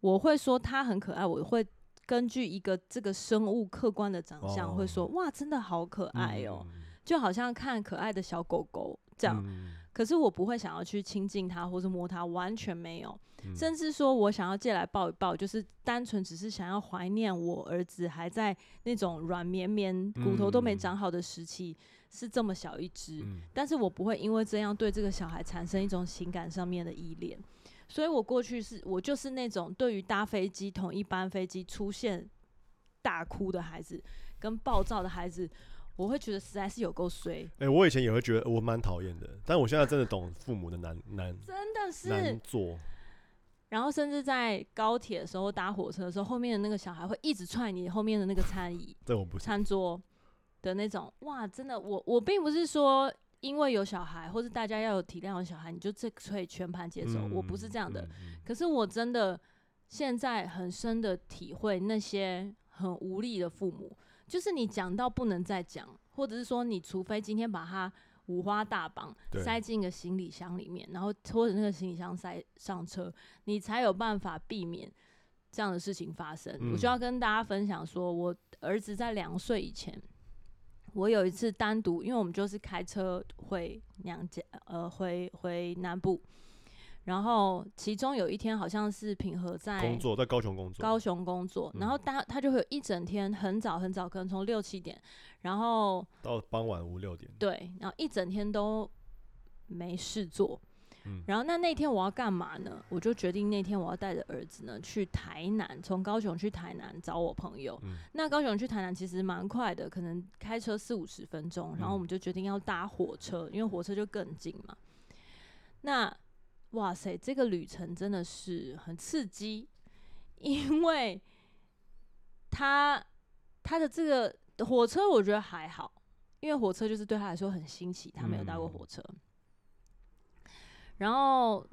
[SPEAKER 2] 我会说它很可爱，我会根据一个这个生物客观的长相，会说、哦、哇真的好可爱哦、喔，嗯、就好像看可爱的小狗狗这样。嗯、可是我不会想要去亲近它或是摸它，完全没有。嗯、甚至说我想要借来抱一抱，就是单纯只是想要怀念我儿子还在那种软绵绵、骨头都没长好的时期，嗯、是这么小一只。嗯、但是我不会因为这样对这个小孩产生一种情感上面的依恋。所以我过去是我就是那种对于搭飞机同一班飞机出现大哭的孩子跟暴躁的孩子，我会觉得实在是有够衰。哎、
[SPEAKER 1] 欸，我以前也会觉得我蛮讨厌的，但我现在真的懂父母的难难，
[SPEAKER 2] 真的是
[SPEAKER 1] 难做。
[SPEAKER 2] 然后甚至在高铁的时候搭火车的时候，后面的那个小孩会一直踹你后面的那个餐椅，
[SPEAKER 1] 这我不
[SPEAKER 2] 餐桌的那种。哇，真的，我我并不是说。因为有小孩，或是大家要有体谅的小孩，你就这可以全盘接受。嗯、我不是这样的，可是我真的现在很深的体会那些很无力的父母，就是你讲到不能再讲，或者是说你除非今天把它五花大绑塞进个行李箱里面，然后拖着那个行李箱塞上车，你才有办法避免这样的事情发生。嗯、我就要跟大家分享说，我儿子在两岁以前。我有一次单独，因为我们就是开车回娘家，呃，回回南部，然后其中有一天好像是品和在
[SPEAKER 1] 工作，在高雄工作，
[SPEAKER 2] 高雄工作，然后他他就会有一整天很早很早，可能从六七点，然后
[SPEAKER 1] 到傍晚五六点，
[SPEAKER 2] 对，然后一整天都没事做。嗯、然后那那天我要干嘛呢？我就决定那天我要带着儿子呢去台南，从高雄去台南找我朋友。嗯、那高雄去台南其实蛮快的，可能开车四五十分钟。然后我们就决定要搭火车，因为火车就更近嘛。那哇塞，这个旅程真的是很刺激，因为他他的这个火车我觉得还好，因为火车就是对他来说很新奇，他没有搭过火车。嗯然后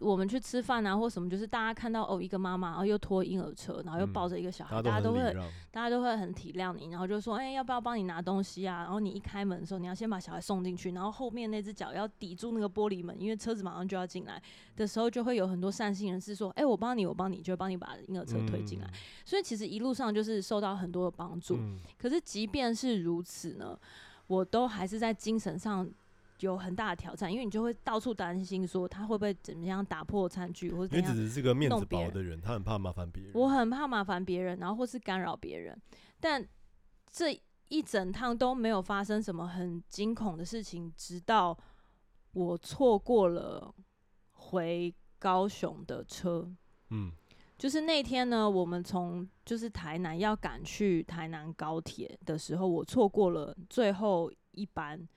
[SPEAKER 2] 我们去吃饭啊，或什么，就是大家看到哦，一个妈妈，然后又拖婴儿车，然后又抱着一个小孩，嗯、大家都会，大家都会很体谅你，然后就说，哎，要不要帮你拿东西啊？然后你一开门的时候，你要先把小孩送进去，然后后面那只脚要抵住那个玻璃门，因为车子马上就要进来的时候，就会有很多善心人士说，哎，我帮你，我帮你，就帮你把婴儿车推进来。嗯、所以其实一路上就是受到很多的帮助。嗯、可是即便是如此呢，我都还是在精神上。有很大的挑战，因为你就会到处担心说他会不会怎么样打破餐具，或者你
[SPEAKER 1] 只是这个面子薄的人，他很怕麻烦别人。
[SPEAKER 2] 我很怕麻烦别人，然后或是干扰别人。但这一整趟都没有发生什么很惊恐的事情，直到我错过了回高雄的车。嗯，就是那天呢，我们从就是台南要赶去台南高铁的时候，我错过了最后一班。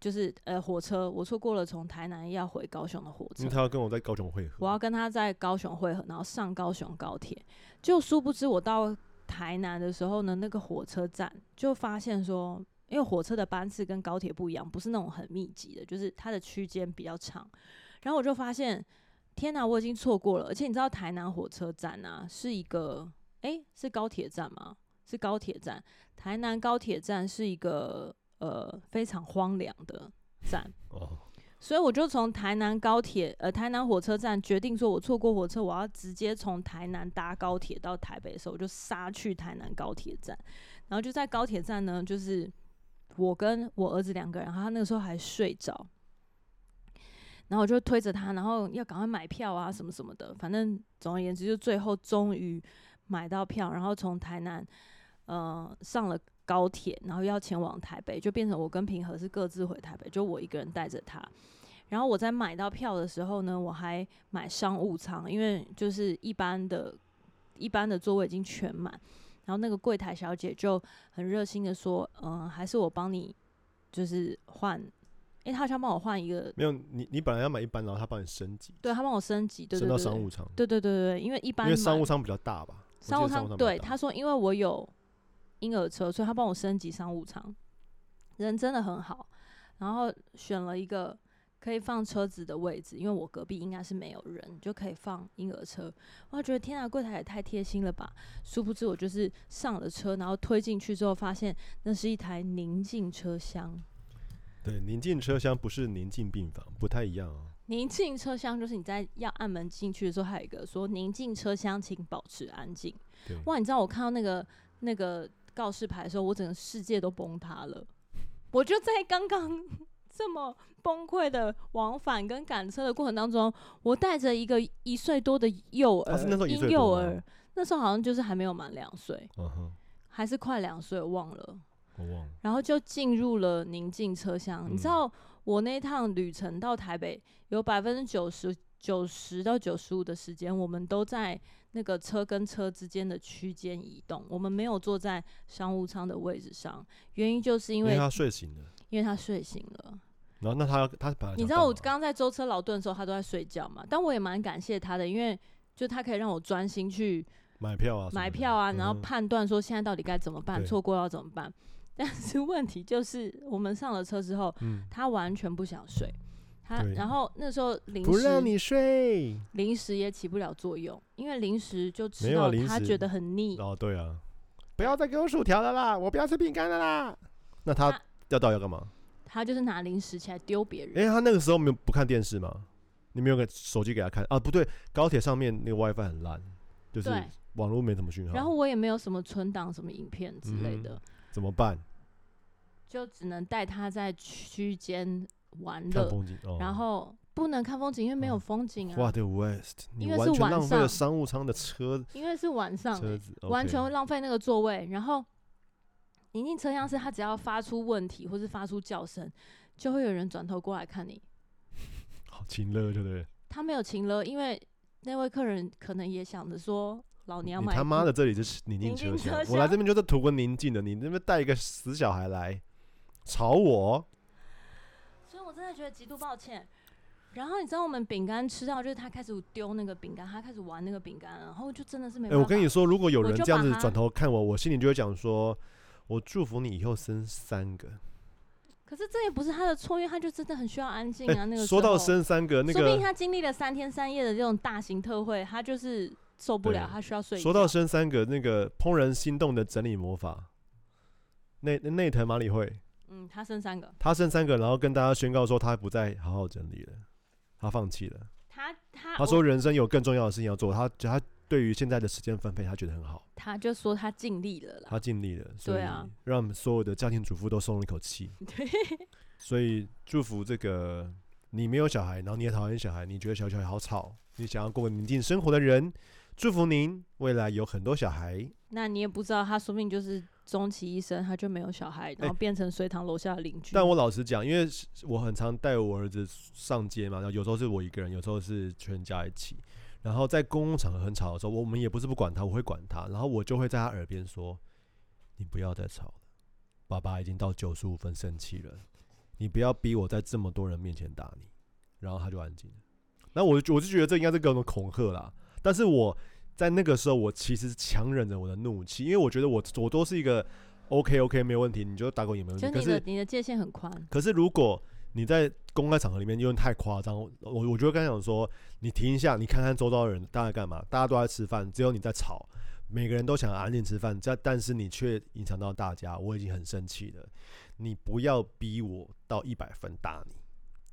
[SPEAKER 2] 就是呃火车，我错过了从台南要回高雄的火车。因为
[SPEAKER 1] 他要跟我在高雄会合。
[SPEAKER 2] 我要跟他在高雄会合，然后上高雄高铁。就殊不知我到台南的时候呢，那个火车站就发现说，因为火车的班次跟高铁不一样，不是那种很密集的，就是它的区间比较长。然后我就发现，天哪，我已经错过了。而且你知道台南火车站啊，是一个，诶，是高铁站吗？是高铁站。台南高铁站是一个。呃，非常荒凉的站，哦、所以我就从台南高铁，呃，台南火车站决定说，我错过火车，我要直接从台南搭高铁到台北的时候，我就杀去台南高铁站，然后就在高铁站呢，就是我跟我儿子两个人，然后他那个时候还睡着，然后我就推着他，然后要赶快买票啊，什么什么的，反正总而言之，就最后终于买到票，然后从台南，呃，上了。高铁，然后要前往台北，就变成我跟平和是各自回台北，就我一个人带着他。然后我在买到票的时候呢，我还买商务舱，因为就是一般的、一般的座位已经全满。然后那个柜台小姐就很热心的说：“嗯，还是我帮你，就是换。诶，他好像帮我换一个。
[SPEAKER 1] 没有，你你本来要买一般，然后他帮你升级。
[SPEAKER 2] 对，他帮我升级，对对对，
[SPEAKER 1] 升到商务舱。
[SPEAKER 2] 对对对对，因为一般
[SPEAKER 1] 因为商务舱比较大吧。”
[SPEAKER 2] 商务舱对他说，因为我有婴儿车，所以他帮我升级商务舱，人真的很好，然后选了一个可以放车子的位置，因为我隔壁应该是没有人，就可以放婴儿车。我觉得天啊，柜台也太贴心了吧！殊不知我就是上了车，然后推进去之后，发现那是一台宁静车厢。
[SPEAKER 1] 对，宁静车厢不是宁静病房，不太一样哦。
[SPEAKER 2] 宁静车厢就是你在要按门进去的时候，还有一个说宁静车厢，请保持安静。哇，你知道我看到那个那个告示牌的时候，我整个世界都崩塌了。我就在刚刚 这么崩溃的往返跟赶车的过程当中，我带着一个一岁多的幼儿，婴幼儿，那时候好像就是还没有满两岁，还是快两岁，忘了。我忘了。然后就进入了宁静车厢，嗯，你知道。我那趟旅程到台北有，有百分之九十九十到九十五的时间，我们都在那个车跟车之间的区间移动，我们没有坐在商务舱的位置上，原因就是因
[SPEAKER 1] 为，他睡醒了，
[SPEAKER 2] 因为他睡醒了。
[SPEAKER 1] 然后那他他本来
[SPEAKER 2] 你知道我刚刚在舟车劳顿的时候，他都在睡觉嘛？但我也蛮感谢他的，因为就他可以让我专心去
[SPEAKER 1] 买票啊，
[SPEAKER 2] 买票啊，然后判断说现在到底该怎么办，错过要怎么办。但是问题就是，我们上了车之后，嗯、他完全不想睡，他然后那时候零食不让你睡，零食也起不了作用，因为零食就吃到他觉得很腻。
[SPEAKER 1] 哦，对啊，不要再给我薯条了啦，我不要吃饼干了啦。那他要到要干嘛？
[SPEAKER 2] 他就是拿零食起来丢别人。
[SPEAKER 1] 哎、欸，他那个时候没有不看电视吗？你没有个手机给他看啊？不对，高铁上面那个 WiFi 很烂，就是网络没什么讯号。
[SPEAKER 2] 然后我也没有什么存档、什么影片之类的，嗯、
[SPEAKER 1] 怎么办？
[SPEAKER 2] 就只能带他在区间玩乐，
[SPEAKER 1] 哦，
[SPEAKER 2] 然后不能看风景，因为没有风景啊。
[SPEAKER 1] What the West，
[SPEAKER 2] 因为是晚上，
[SPEAKER 1] 浪费了商务舱的车，
[SPEAKER 2] 因为是晚上，
[SPEAKER 1] 车子
[SPEAKER 2] 完全会浪费那个座位。然后宁静车厢是他只要发出问题或是发出叫声，就会有人转头过来看你。
[SPEAKER 1] 好亲热，对不对？
[SPEAKER 2] 他没有情勒，因为那位客人可能也想着说。老娘买
[SPEAKER 1] 你他妈的，这里是 宁静车厢，我来这边就是图个宁静的。你那边带一个死小孩来吵我，
[SPEAKER 2] 所以我真的觉得极度抱歉。然后你知道我们饼干吃到，就是他开始丢那个饼干，他开始玩那个饼干，然后就真的是没办法。
[SPEAKER 1] 哎、欸，我跟你说，如果有人这样子转头看我，我心里就会讲说，我祝福你以后生三个。
[SPEAKER 2] 可是这也不是他的错，因为他就真的很需要安静啊。欸、那个
[SPEAKER 1] 说到生三个，那个说
[SPEAKER 2] 不定他经历了三天三夜的这种大型特会，他就是。受不了，他需要睡。
[SPEAKER 1] 说到生三个，那个怦然心动的整理魔法，内内藤麻里惠，
[SPEAKER 2] 嗯，他生三个，
[SPEAKER 1] 他生三个，然后跟大家宣告说他不再好好整理了，他放弃了。
[SPEAKER 2] 他他
[SPEAKER 1] 他说人生有更重要的事情要做，他他对于现在的时间分配，他觉得很好。
[SPEAKER 2] 他就说他尽力了啦，
[SPEAKER 1] 他尽力了，对啊，让所有的家庭主妇都松了一口气。对，所以祝福这个你没有小孩，然后你也讨厌小孩，你觉得小小孩好吵，你想要过个宁静生活的人。祝福您未来有很多小孩。
[SPEAKER 2] 那你也不知道，他说不定就是终其一生，他就没有小孩，然后变成隋棠楼下的邻居。
[SPEAKER 1] 但我老实讲，因为我很常带我儿子上街嘛，然后有时候是我一个人，有时候是全家一起。然后在公共场合很吵的时候，我们也不是不管他，我会管他，然后我就会在他耳边说：“你不要再吵了，爸爸已经到九十五分生气了，你不要逼我在这么多人面前打你。”然后他就安静了。那我我就觉得这应该是各种恐吓啦。但是我在那个时候，我其实强忍着我的怒气，因为我觉得我我都是一个 OK OK 没有问题，你就打狗也没问题。
[SPEAKER 2] 可是你的界限很宽。
[SPEAKER 1] 可是如果你在公开场合里面因为太夸张，我我就会跟他讲说，你停一下，你看看周遭的人大家干嘛？大家都在吃饭，只有你在吵，每个人都想安静吃饭，这但是你却影响到大家，我已经很生气了。你不要逼我到一百分打你。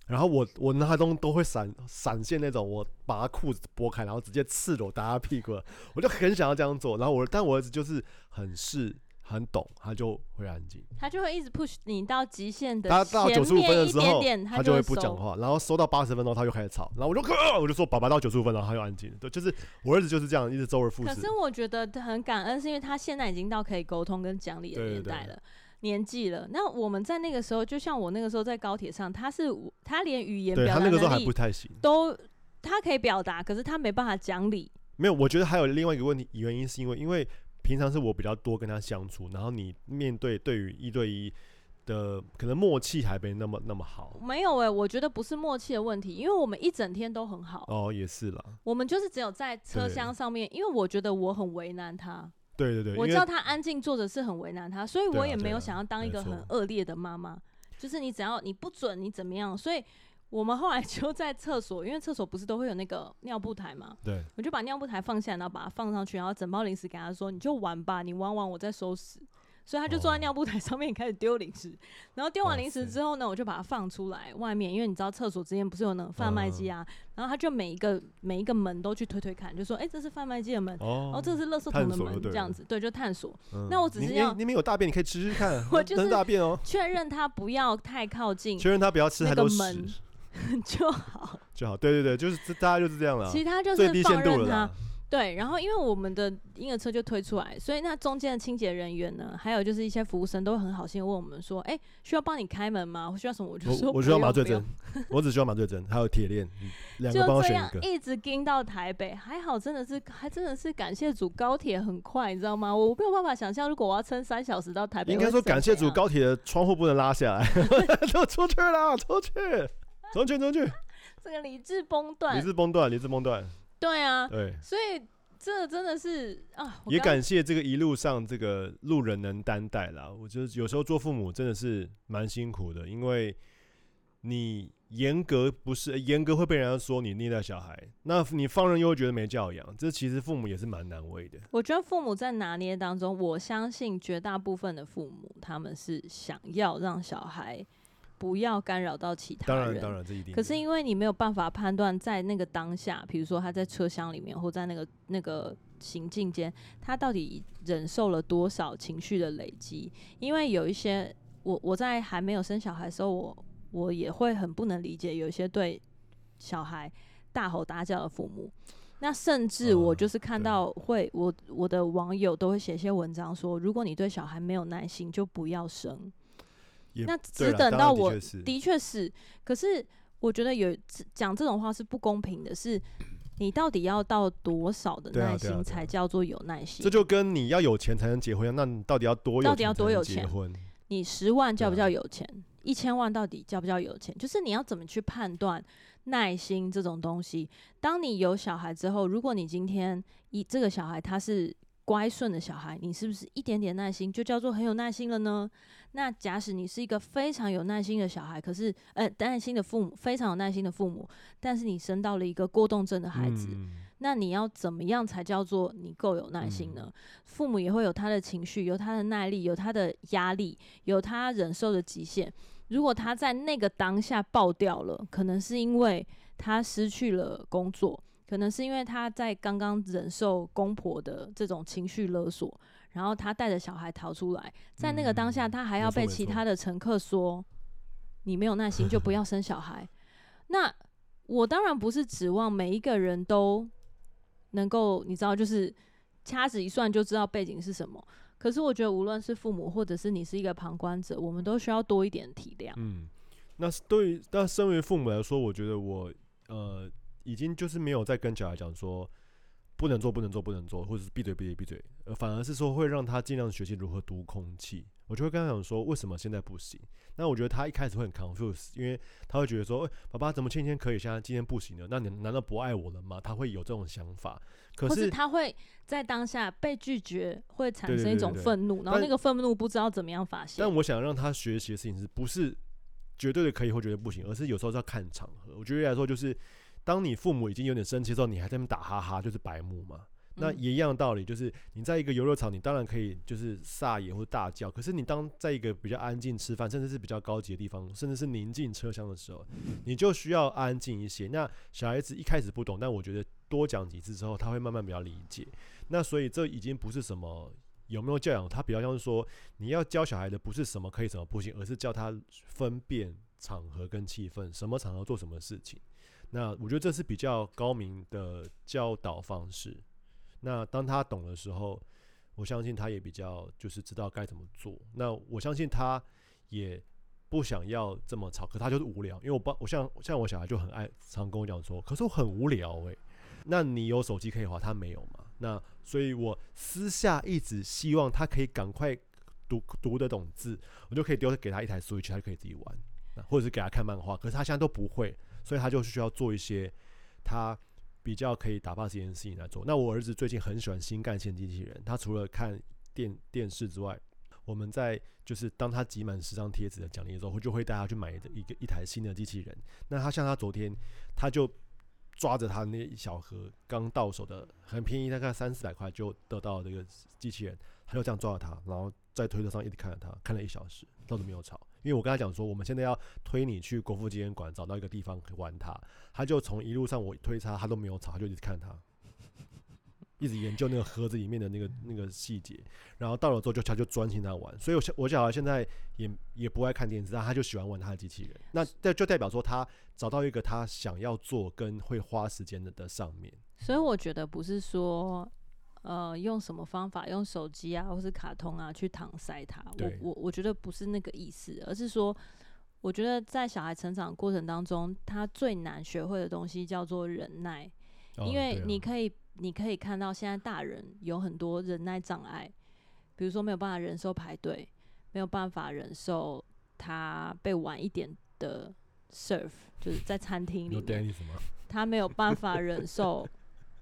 [SPEAKER 1] 然后我我脑海中都会闪闪现那种，我把他裤子拨开，然后直接赤裸打他屁股，我就很想要这样做。然后我，但我儿子就是很是很懂，他就会安静，
[SPEAKER 2] 他就会一直 push 你到极限的。
[SPEAKER 1] 他到九十五分的时候，
[SPEAKER 2] 点点他，
[SPEAKER 1] 就会不讲话，然后收到八十分钟，他就开始吵，然后我就我就说爸爸到九十五分，然后他又安静。对，就是我儿子就是这样，一直周而复始。
[SPEAKER 2] 可是我觉得很感恩，是因为他现在已经到可以沟通跟讲理的年代了。年纪了，那我们在那个时候，就像我那个时候在高铁上，他是他连语言表达能力都他可以表达，可是他没办法讲理。
[SPEAKER 1] 没有，我觉得还有另外一个问题，原因是因为因为平常是我比较多跟他相处，然后你面对对于一对一的可能默契还没那么那么好。
[SPEAKER 2] 没有哎、欸，我觉得不是默契的问题，因为我们一整天都很好。
[SPEAKER 1] 哦，也是啦。
[SPEAKER 2] 我们就是只有在车厢上面，因为我觉得我很为难他。
[SPEAKER 1] 对对对，
[SPEAKER 2] 我叫他安静坐着是很为难他，所以我也没有想要当一个很恶劣的妈妈。就是你只要你不准你怎么样，所以我们后来就在厕所，因为厕所不是都会有那个尿布台嘛？
[SPEAKER 1] 对，
[SPEAKER 2] 我就把尿布台放下，然后把它放上去，然后整包零食给他说：“你就玩吧，你玩完我再收拾。”所以他就坐在尿布台上面开始丢零食，然后丢完零食之后呢，我就把它放出来外面，因为你知道厕所之间不是有那种贩卖机啊，然后他就每一个每一个门都去推推看，就说：“哎，这是贩卖机的门，哦，这是垃圾桶的门，这样子，对，就探索。那我只是要，
[SPEAKER 1] 那边有大便，你可以吃吃看，
[SPEAKER 2] 我就是
[SPEAKER 1] 大便哦，
[SPEAKER 2] 确认他不要太靠近，
[SPEAKER 1] 确认他不要吃太多
[SPEAKER 2] 门 就好，
[SPEAKER 1] 就好，对对对，就是大家就是这样了，
[SPEAKER 2] 其他就是放任他。”对，然后因为我们的婴儿车就推出来，所以那中间的清洁人员呢，还有就是一些服务生都很好心问我们说：“哎，需要帮你开门吗？需要什么？”我就说：“
[SPEAKER 1] 我需要麻醉针，我只需要麻醉针，还有铁链，两个帮我选一
[SPEAKER 2] 个。”一直盯到台北，还好真的是还真的是感谢主，高铁很快，你知道吗？我没有办法想象，如果我要撑三小时到台北，
[SPEAKER 1] 应该说感谢主，高铁的窗户不能拉下来，都出去了，出去，出去，出去，
[SPEAKER 2] 这个理智崩断，
[SPEAKER 1] 理智崩断，理智崩断。
[SPEAKER 2] 对啊，
[SPEAKER 1] 对，
[SPEAKER 2] 所以这真的是啊，
[SPEAKER 1] 也感谢这个一路上这个路人能担待啦。我觉得有时候做父母真的是蛮辛苦的，因为你严格不是严格会被人家说你虐待小孩，那你放任又会觉得没教养，这其实父母也是蛮难为的。
[SPEAKER 2] 我觉得父母在拿捏当中，我相信绝大部分的父母他们是想要让小孩。不要干扰到其他人。当然，当然，这一定。可是因为你没有办法判断，在那个当下，比如说他在车厢里面，或在那个那个行进间，他到底忍受了多少情绪的累积？因为有一些，我我在还没有生小孩的时候，我我也会很不能理解，有一些对小孩大吼大叫的父母。那甚至我就是看到会，我我的网友都会写一些文章说，如果你对小孩没有耐心，就不要生。那只等到我的确是，可是我觉得有讲这种话是不公平的，是你到底要到多少的耐心才叫做有耐心？
[SPEAKER 1] 这就跟你要有钱才能结婚，那你到底要多？到底要多有钱？
[SPEAKER 2] 你十万叫不叫有钱？一千万到底叫不叫有钱？就是你要怎么去判断耐心这种东西？当你有小孩之后，如果你今天一这个小孩他是。乖顺的小孩，你是不是一点点耐心就叫做很有耐心了呢？那假使你是一个非常有耐心的小孩，可是呃耐心的父母，非常有耐心的父母，但是你生到了一个过动症的孩子，嗯、那你要怎么样才叫做你够有耐心呢？嗯、父母也会有他的情绪，有他的耐力，有他的压力，有他忍受的极限。如果他在那个当下爆掉了，可能是因为他失去了工作。可能是因为他在刚刚忍受公婆的这种情绪勒索，然后他带着小孩逃出来，在那个当下，他还要被其他的乘客说：“你没有耐心就不要生小孩。”那我当然不是指望每一个人都能够，你知道，就是掐指一算就知道背景是什么。可是我觉得，无论是父母或者是你是一个旁观者，我们都需要多一点体谅。
[SPEAKER 1] 嗯，那对于那身为父母来说，我觉得我呃。已经就是没有再跟小孩讲说不能做不能做不能做，或者是闭嘴闭嘴闭嘴，呃，反而是说会让他尽量学习如何读空气。我就会跟他讲说，为什么现在不行？那我觉得他一开始会很 confused，因为他会觉得说，哎、欸，爸爸怎么前天可以，现在今天不行了？那你难道不爱我了吗？他会有这种想法。可是，
[SPEAKER 2] 是他会在当下被拒绝，会产生一种愤怒，然后那个愤怒不知道怎么样发泄。
[SPEAKER 1] 但我想让他学习的事情是不是绝对的可以或绝对不行，而是有时候是要看场合。我觉得来说就是。当你父母已经有点生气之后，你还在那边打哈哈，就是白目嘛。那也一样的道理，就是你在一个游乐场，你当然可以就是撒野或者大叫。可是你当在一个比较安静吃饭，甚至是比较高级的地方，甚至是宁静车厢的时候，你就需要安静一些。那小孩子一开始不懂，但我觉得多讲几次之后，他会慢慢比较理解。那所以这已经不是什么有没有教养，他比较像是说，你要教小孩的不是什么可以什么不行，而是教他分辨场合跟气氛，什么场合做什么事情。那我觉得这是比较高明的教导方式。那当他懂的时候，我相信他也比较就是知道该怎么做。那我相信他也不想要这么吵，可他就是无聊。因为我爸，我像像我小孩就很爱常跟我讲说，可是我很无聊诶、那你有手机可以滑，他没有嘛？那所以我私下一直希望他可以赶快读读得懂字，我就可以丢给他一台 Switch，他就可以自己玩，或者是给他看漫画。可是他现在都不会，所以他就需要做一些他比较可以打发时间的事情来做。那我儿子最近很喜欢新干线机器人，他除了看电电视之外，我们在就是当他集满十张贴纸的奖励的时候，我就会带他去买一个一台新的机器人。那他像他昨天，他就抓着他那一小盒刚到手的很便宜，大概三四百块就得到这个机器人，他就这样抓着他，然后在推车上一直看着他，看了一小时，都没有吵。因为我跟他讲说，我们现在要推你去国父纪念馆找到一个地方可以玩他，他就从一路上我推他，他都没有吵，他就一直看他。一直研究那个盒子里面的那个那个细节，然后到了之后就他就专心在玩，所以我我小孩现在也也不爱看电视，但他就喜欢玩他的机器人。那这就代表说他找到一个他想要做跟会花时间的的上面。
[SPEAKER 2] 所以我觉得不是说呃用什么方法，用手机啊或是卡通啊去搪塞他，我我我觉得不是那个意思，而是说我觉得在小孩成长过程当中，他最难学会的东西叫做忍耐，因为你可以。你可以看到，现在大人有很多忍耐障碍，比如说没有办法忍受排队，没有办法忍受他被晚一点的 serve，就是在餐厅里面，他没有办法忍受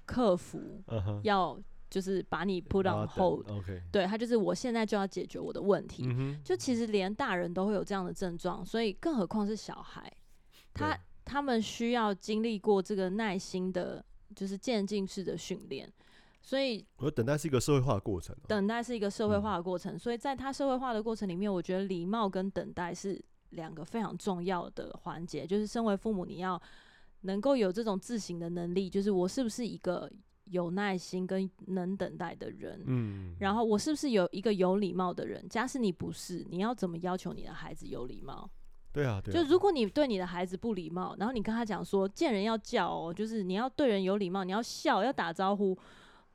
[SPEAKER 2] 客服要就是把你 put on hold，对，他就是我现在就要解决我的问题，就其实连大人都会有这样的症状，所以更何况是小孩，他他们需要经历过这个耐心的。就是渐进式的训练，所以
[SPEAKER 1] 我等待是一个社会化的过程。
[SPEAKER 2] 等待是一个社会化的过程，所以在他社会化的过程里面，我觉得礼貌跟等待是两个非常重要的环节。就是身为父母，你要能够有这种自省的能力，就是我是不是一个有耐心跟能等待的人？嗯，然后我是不是有一个有礼貌的人？假使你不是，你要怎么要求你的孩子有礼貌？
[SPEAKER 1] 对啊，对啊，
[SPEAKER 2] 就如果你对你的孩子不礼貌，然后你跟他讲说见人要叫哦，就是你要对人有礼貌，你要笑，要打招呼，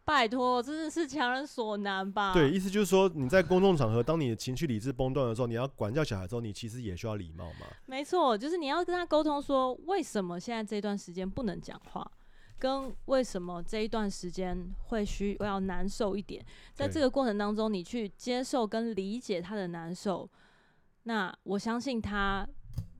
[SPEAKER 2] 拜托，真的是强人所难吧？
[SPEAKER 1] 对，意思就是说你在公众场合，当你的情绪理智崩断的时候，你要管教小孩之后，你其实也需要礼貌嘛。
[SPEAKER 2] 没错，就是你要跟他沟通说，为什么现在这段时间不能讲话，跟为什么这一段时间会需要难受一点，在这个过程当中，你去接受跟理解他的难受。那我相信他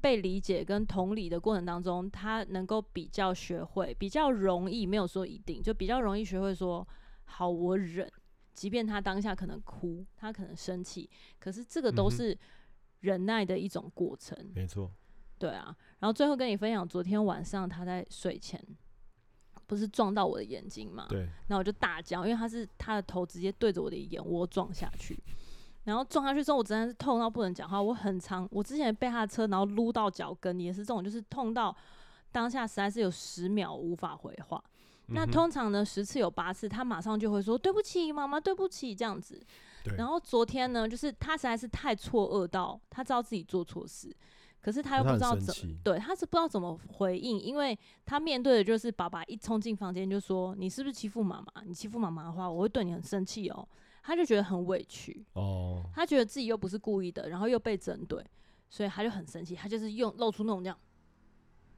[SPEAKER 2] 被理解跟同理的过程当中，他能够比较学会，比较容易，没有说一定，就比较容易学会说好，我忍，即便他当下可能哭，他可能生气，可是这个都是忍耐的一种过程。
[SPEAKER 1] 没错，
[SPEAKER 2] 对啊。然后最后跟你分享，昨天晚上他在睡前不是撞到我的眼睛嘛？
[SPEAKER 1] 对。
[SPEAKER 2] 那我就大叫，因为他是他的头直接对着我的眼窝撞下去。然后撞下去之后，我真的是痛到不能讲话。我很长，我之前被他的车然后撸到脚跟，也是这种，就是痛到当下实在是有十秒无法回话。嗯、那通常呢，十次有八次他马上就会说对不起，妈妈，对不起这样子。然后昨天呢，就是他实在是太错愕到，他知道自己做错事，可是他又不知道怎，对，他是不知道怎么回应，因为他面对的就是爸爸一冲进房间就说你是不是欺负妈妈？你欺负妈妈的话，我会对你很生气哦。他就觉得很委屈哦，他觉得自己又不是故意的，然后又被针对，所以他就很生气，他就是用露出那种这样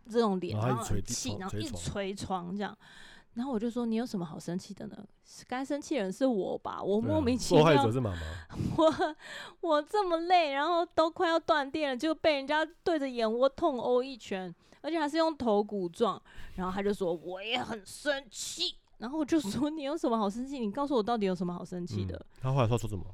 [SPEAKER 2] 这种脸，然后气，然后一捶床这样，然后我就说你有什么好生气的呢？该生气的人是我吧，我莫名其妙，
[SPEAKER 1] 受害者是妈妈，
[SPEAKER 2] 我我这么累，然后都快要断电了，就被人家对着眼窝痛殴一拳，而且还是用头骨撞，然后他就说我也很生气。然后我就说你有什么好生气？你告诉我到底有什么好生气的？嗯，
[SPEAKER 1] 他后来说说什么？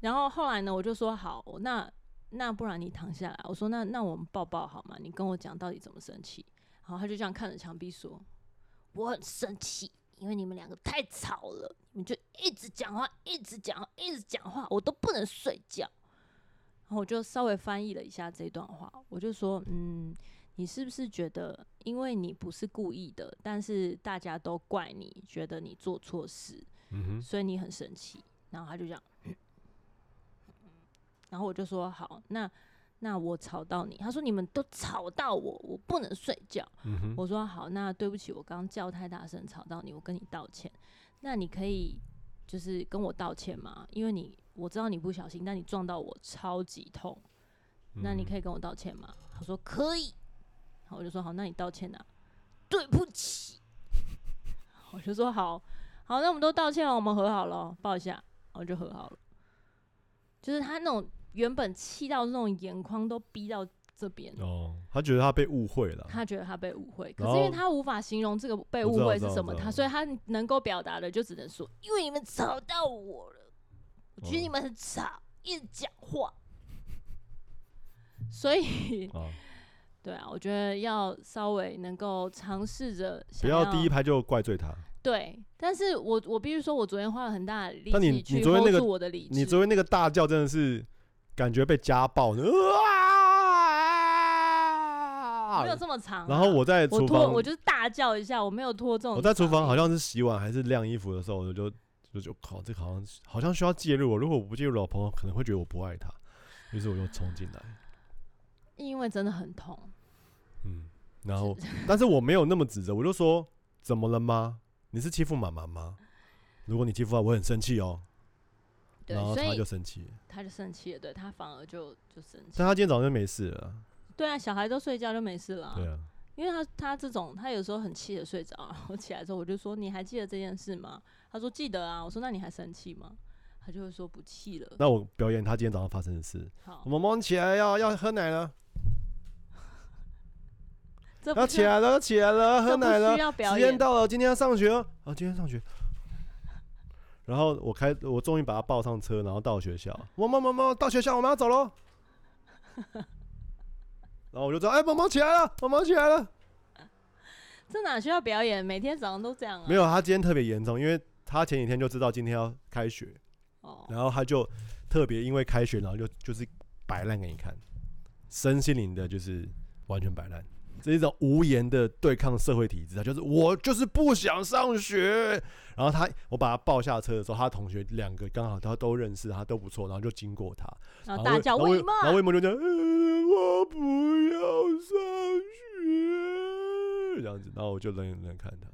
[SPEAKER 2] 然后后来呢？我就说好，那那不然你躺下来。我说那那我们抱抱好吗？你跟我讲到底怎么生气？然后他就这样看着墙壁说：“我很生气，因为你们两个太吵了，你们就一直讲话，一直讲话，一直讲话，我都不能睡觉。”然后我就稍微翻译了一下这段话，我就说嗯。你是不是觉得，因为你不是故意的，但是大家都怪你，觉得你做错事，嗯，所以你很生气？然后他就这样，然后我就说好，那那我吵到你，他说你们都吵到我，我不能睡觉。嗯，我说好，那对不起，我刚刚叫太大声吵到你，我跟你道歉。那你可以就是跟我道歉吗？因为你我知道你不小心，但你撞到我超级痛，那你可以跟我道歉吗？他说可以。我就说好，那你道歉呐、啊？对不起。我就说好，好，那我们都道歉了，我们和好了，抱一下，我就和好了。就是他那种原本气到那种眼眶都逼到这边
[SPEAKER 1] 哦，他觉得他被误会了，
[SPEAKER 2] 他觉得他被误会，可是因为他无法形容这个被误会是什么，他所以他能够表达的就只能说，因为你们吵到我了，我觉得你们很吵，一直讲话，所以。哦对啊，我觉得要稍微能够尝试着，
[SPEAKER 1] 不要第一拍就怪罪他。
[SPEAKER 2] 对，但是我我必须说，我昨天花了很大的力气去 hold 住我的理智。
[SPEAKER 1] 你昨天那个大叫真的是感觉被家暴呢，啊！
[SPEAKER 2] 没有这么长，啊。
[SPEAKER 1] 然后我在厨房，
[SPEAKER 2] 我就是大叫一下，我没有拖这种。
[SPEAKER 1] 我在厨房好像是洗碗还是晾衣服的时候，我就就就靠，这个好像好像需要介入。如果我不介入，老婆可能会觉得我不爱她，于是我就冲进来。
[SPEAKER 2] 因为真的很痛。
[SPEAKER 1] 嗯，然后，但是我没有那么指责，我就说，怎么了吗？你是欺负妈妈吗？如果你欺负她，我很生气哦。然后他就生气，
[SPEAKER 2] 他就生气了，对，他反而就就生气。
[SPEAKER 1] 但他今天早上就没事了。
[SPEAKER 2] 对啊，小孩都睡觉就没事了。
[SPEAKER 1] 对啊，
[SPEAKER 2] 因为他他这种，他有时候很气的睡着，我起来之后我就说，你还记得这件事吗？他说记得啊。我说那你还生气吗？他就会说不气了。
[SPEAKER 1] 那我表演他今天早上发生的事。好，我们起来要要喝奶了。要起来了，要起来了，喝奶了。时间到了，今天要上学哦。啊，今天上学。然后我开，我终于把他抱上车，然后到学校。萌萌萌萌，到学校，我们要走喽。然后我就说：“哎，萌萌起来了，萌萌起来了。”
[SPEAKER 2] 这哪需要表演？每天早上都这样啊。
[SPEAKER 1] 没有，他今天特别严重，因为他前几天就知道今天要开学。哦。然后他就特别因为开学，然后就就是摆烂给你看，身心灵的就是完全摆烂。是一种无言的对抗社会体制，啊就是我就是不想上学。然后他，我把他抱下车的时候，他同学两个刚好他都认识，他都不错，然后就经过他，
[SPEAKER 2] 然后大叫为什么？
[SPEAKER 1] 然后魏梦就讲、嗯：“我不要上学。”这样子，然后我就冷冷看他。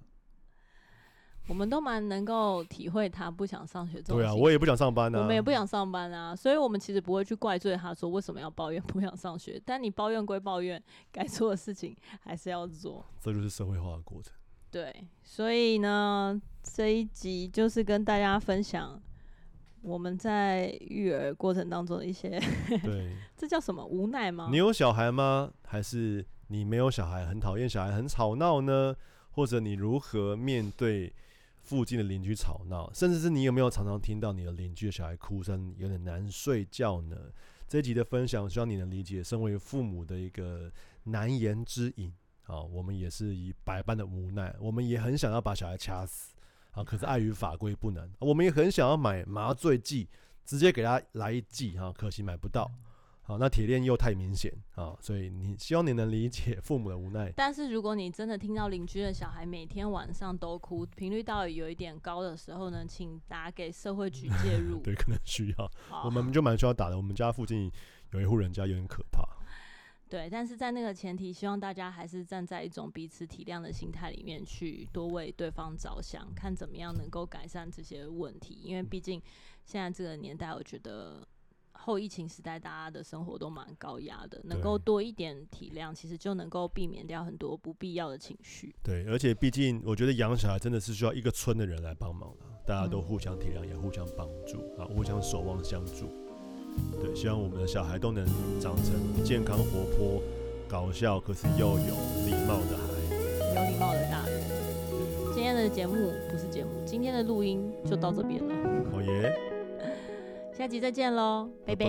[SPEAKER 2] 我们都蛮能够体会他不想上学这种。
[SPEAKER 1] 对啊，我也不想上班啊。
[SPEAKER 2] 我们也不想上班啊，所以我们其实不会去怪罪他说为什么要抱怨不想上学。但你抱怨归抱怨，该做的事情还是要做。
[SPEAKER 1] 这就是社会化的过程。
[SPEAKER 2] 对，所以呢，这一集就是跟大家分享我们在育儿过程当中的一些，
[SPEAKER 1] 对，
[SPEAKER 2] 这叫什么无奈吗？
[SPEAKER 1] 你有小孩吗？还是你没有小孩，很讨厌小孩，很吵闹呢？或者你如何面对？附近的邻居吵闹，甚至是你有没有常常听到你的邻居的小孩哭声，有点难睡觉呢？这一集的分享，希望你能理解身为父母的一个难言之隐啊。我们也是以百般的无奈，我们也很想要把小孩掐死啊，可是碍于法规不能。我们也很想要买麻醉剂，直接给他来一剂哈，可惜买不到。好，那铁链又太明显啊，所以你希望你能理解父母的无奈。
[SPEAKER 2] 但是如果你真的听到邻居的小孩每天晚上都哭，频率到有一点高的时候呢，请打给社会局介入。
[SPEAKER 1] 对，可能需要。我们就蛮需要打的。我们家附近有一户人家有点可怕。
[SPEAKER 2] 对，但是在那个前提，希望大家还是站在一种彼此体谅的心态里面去多为对方着想，看怎么样能够改善这些问题。因为毕竟现在这个年代，我觉得。后疫情时代，大家的生活都蛮高压的，能够多一点体谅，其实就能够避免掉很多不必要的情绪。
[SPEAKER 1] 对，而且毕竟我觉得养小孩真的是需要一个村的人来帮忙的，大家都互相体谅，也互相帮助啊，互相守望相助。对，希望我们的小孩都能长成健康、活泼、搞笑，可是又有礼貌的孩，
[SPEAKER 2] 有礼貌的大人。今天的节目不是节目，今天的录音就到这边了。
[SPEAKER 1] 好耶。
[SPEAKER 2] 下集再见喽，拜拜。